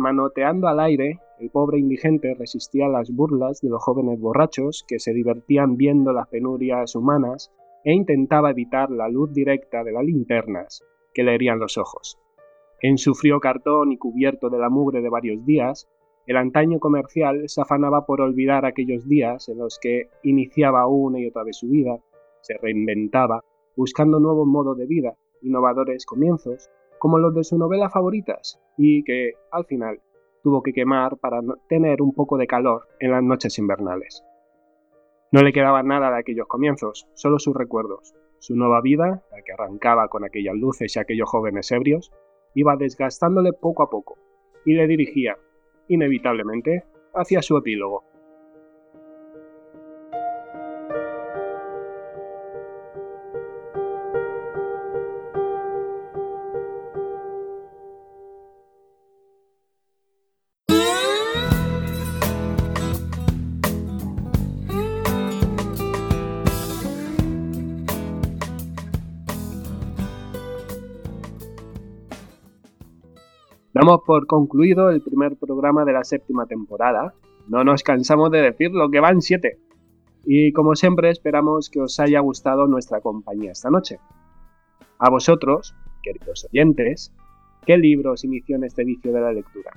Manoteando al aire, el pobre indigente resistía las burlas de los jóvenes borrachos que se divertían viendo las penurias humanas e intentaba evitar la luz directa de las linternas que le herían los ojos. En su frío cartón y cubierto de la mugre de varios días, el antaño comercial se afanaba por olvidar aquellos días en los que iniciaba una y otra vez su vida, se reinventaba, buscando nuevos modos de vida, innovadores comienzos, como los de sus novelas favoritas, y que, al final, tuvo que quemar para tener un poco de calor en las noches invernales. No le quedaba nada de aquellos comienzos, solo sus recuerdos. Su nueva vida, la que arrancaba con aquellas luces y aquellos jóvenes ebrios, iba desgastándole poco a poco y le dirigía, inevitablemente, hacia su epílogo. Por concluido el primer programa de la séptima temporada. No nos cansamos de decir lo que van siete. Y como siempre esperamos que os haya gustado nuestra compañía esta noche. A vosotros, queridos oyentes, ¿qué libro os inició en este vicio de la lectura?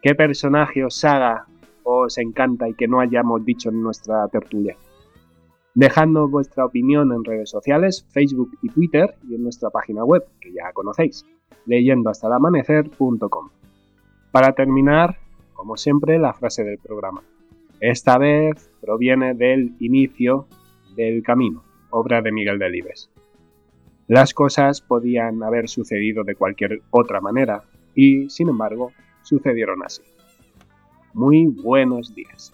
¿Qué personaje os saga os encanta y que no hayamos dicho en nuestra tertulia? Dejadnos vuestra opinión en redes sociales, Facebook y Twitter y en nuestra página web, que ya conocéis leyendo hasta el amanecer.com. Para terminar, como siempre, la frase del programa. Esta vez proviene del inicio del camino, obra de Miguel Delibes. Las cosas podían haber sucedido de cualquier otra manera y, sin embargo, sucedieron así. Muy buenos días.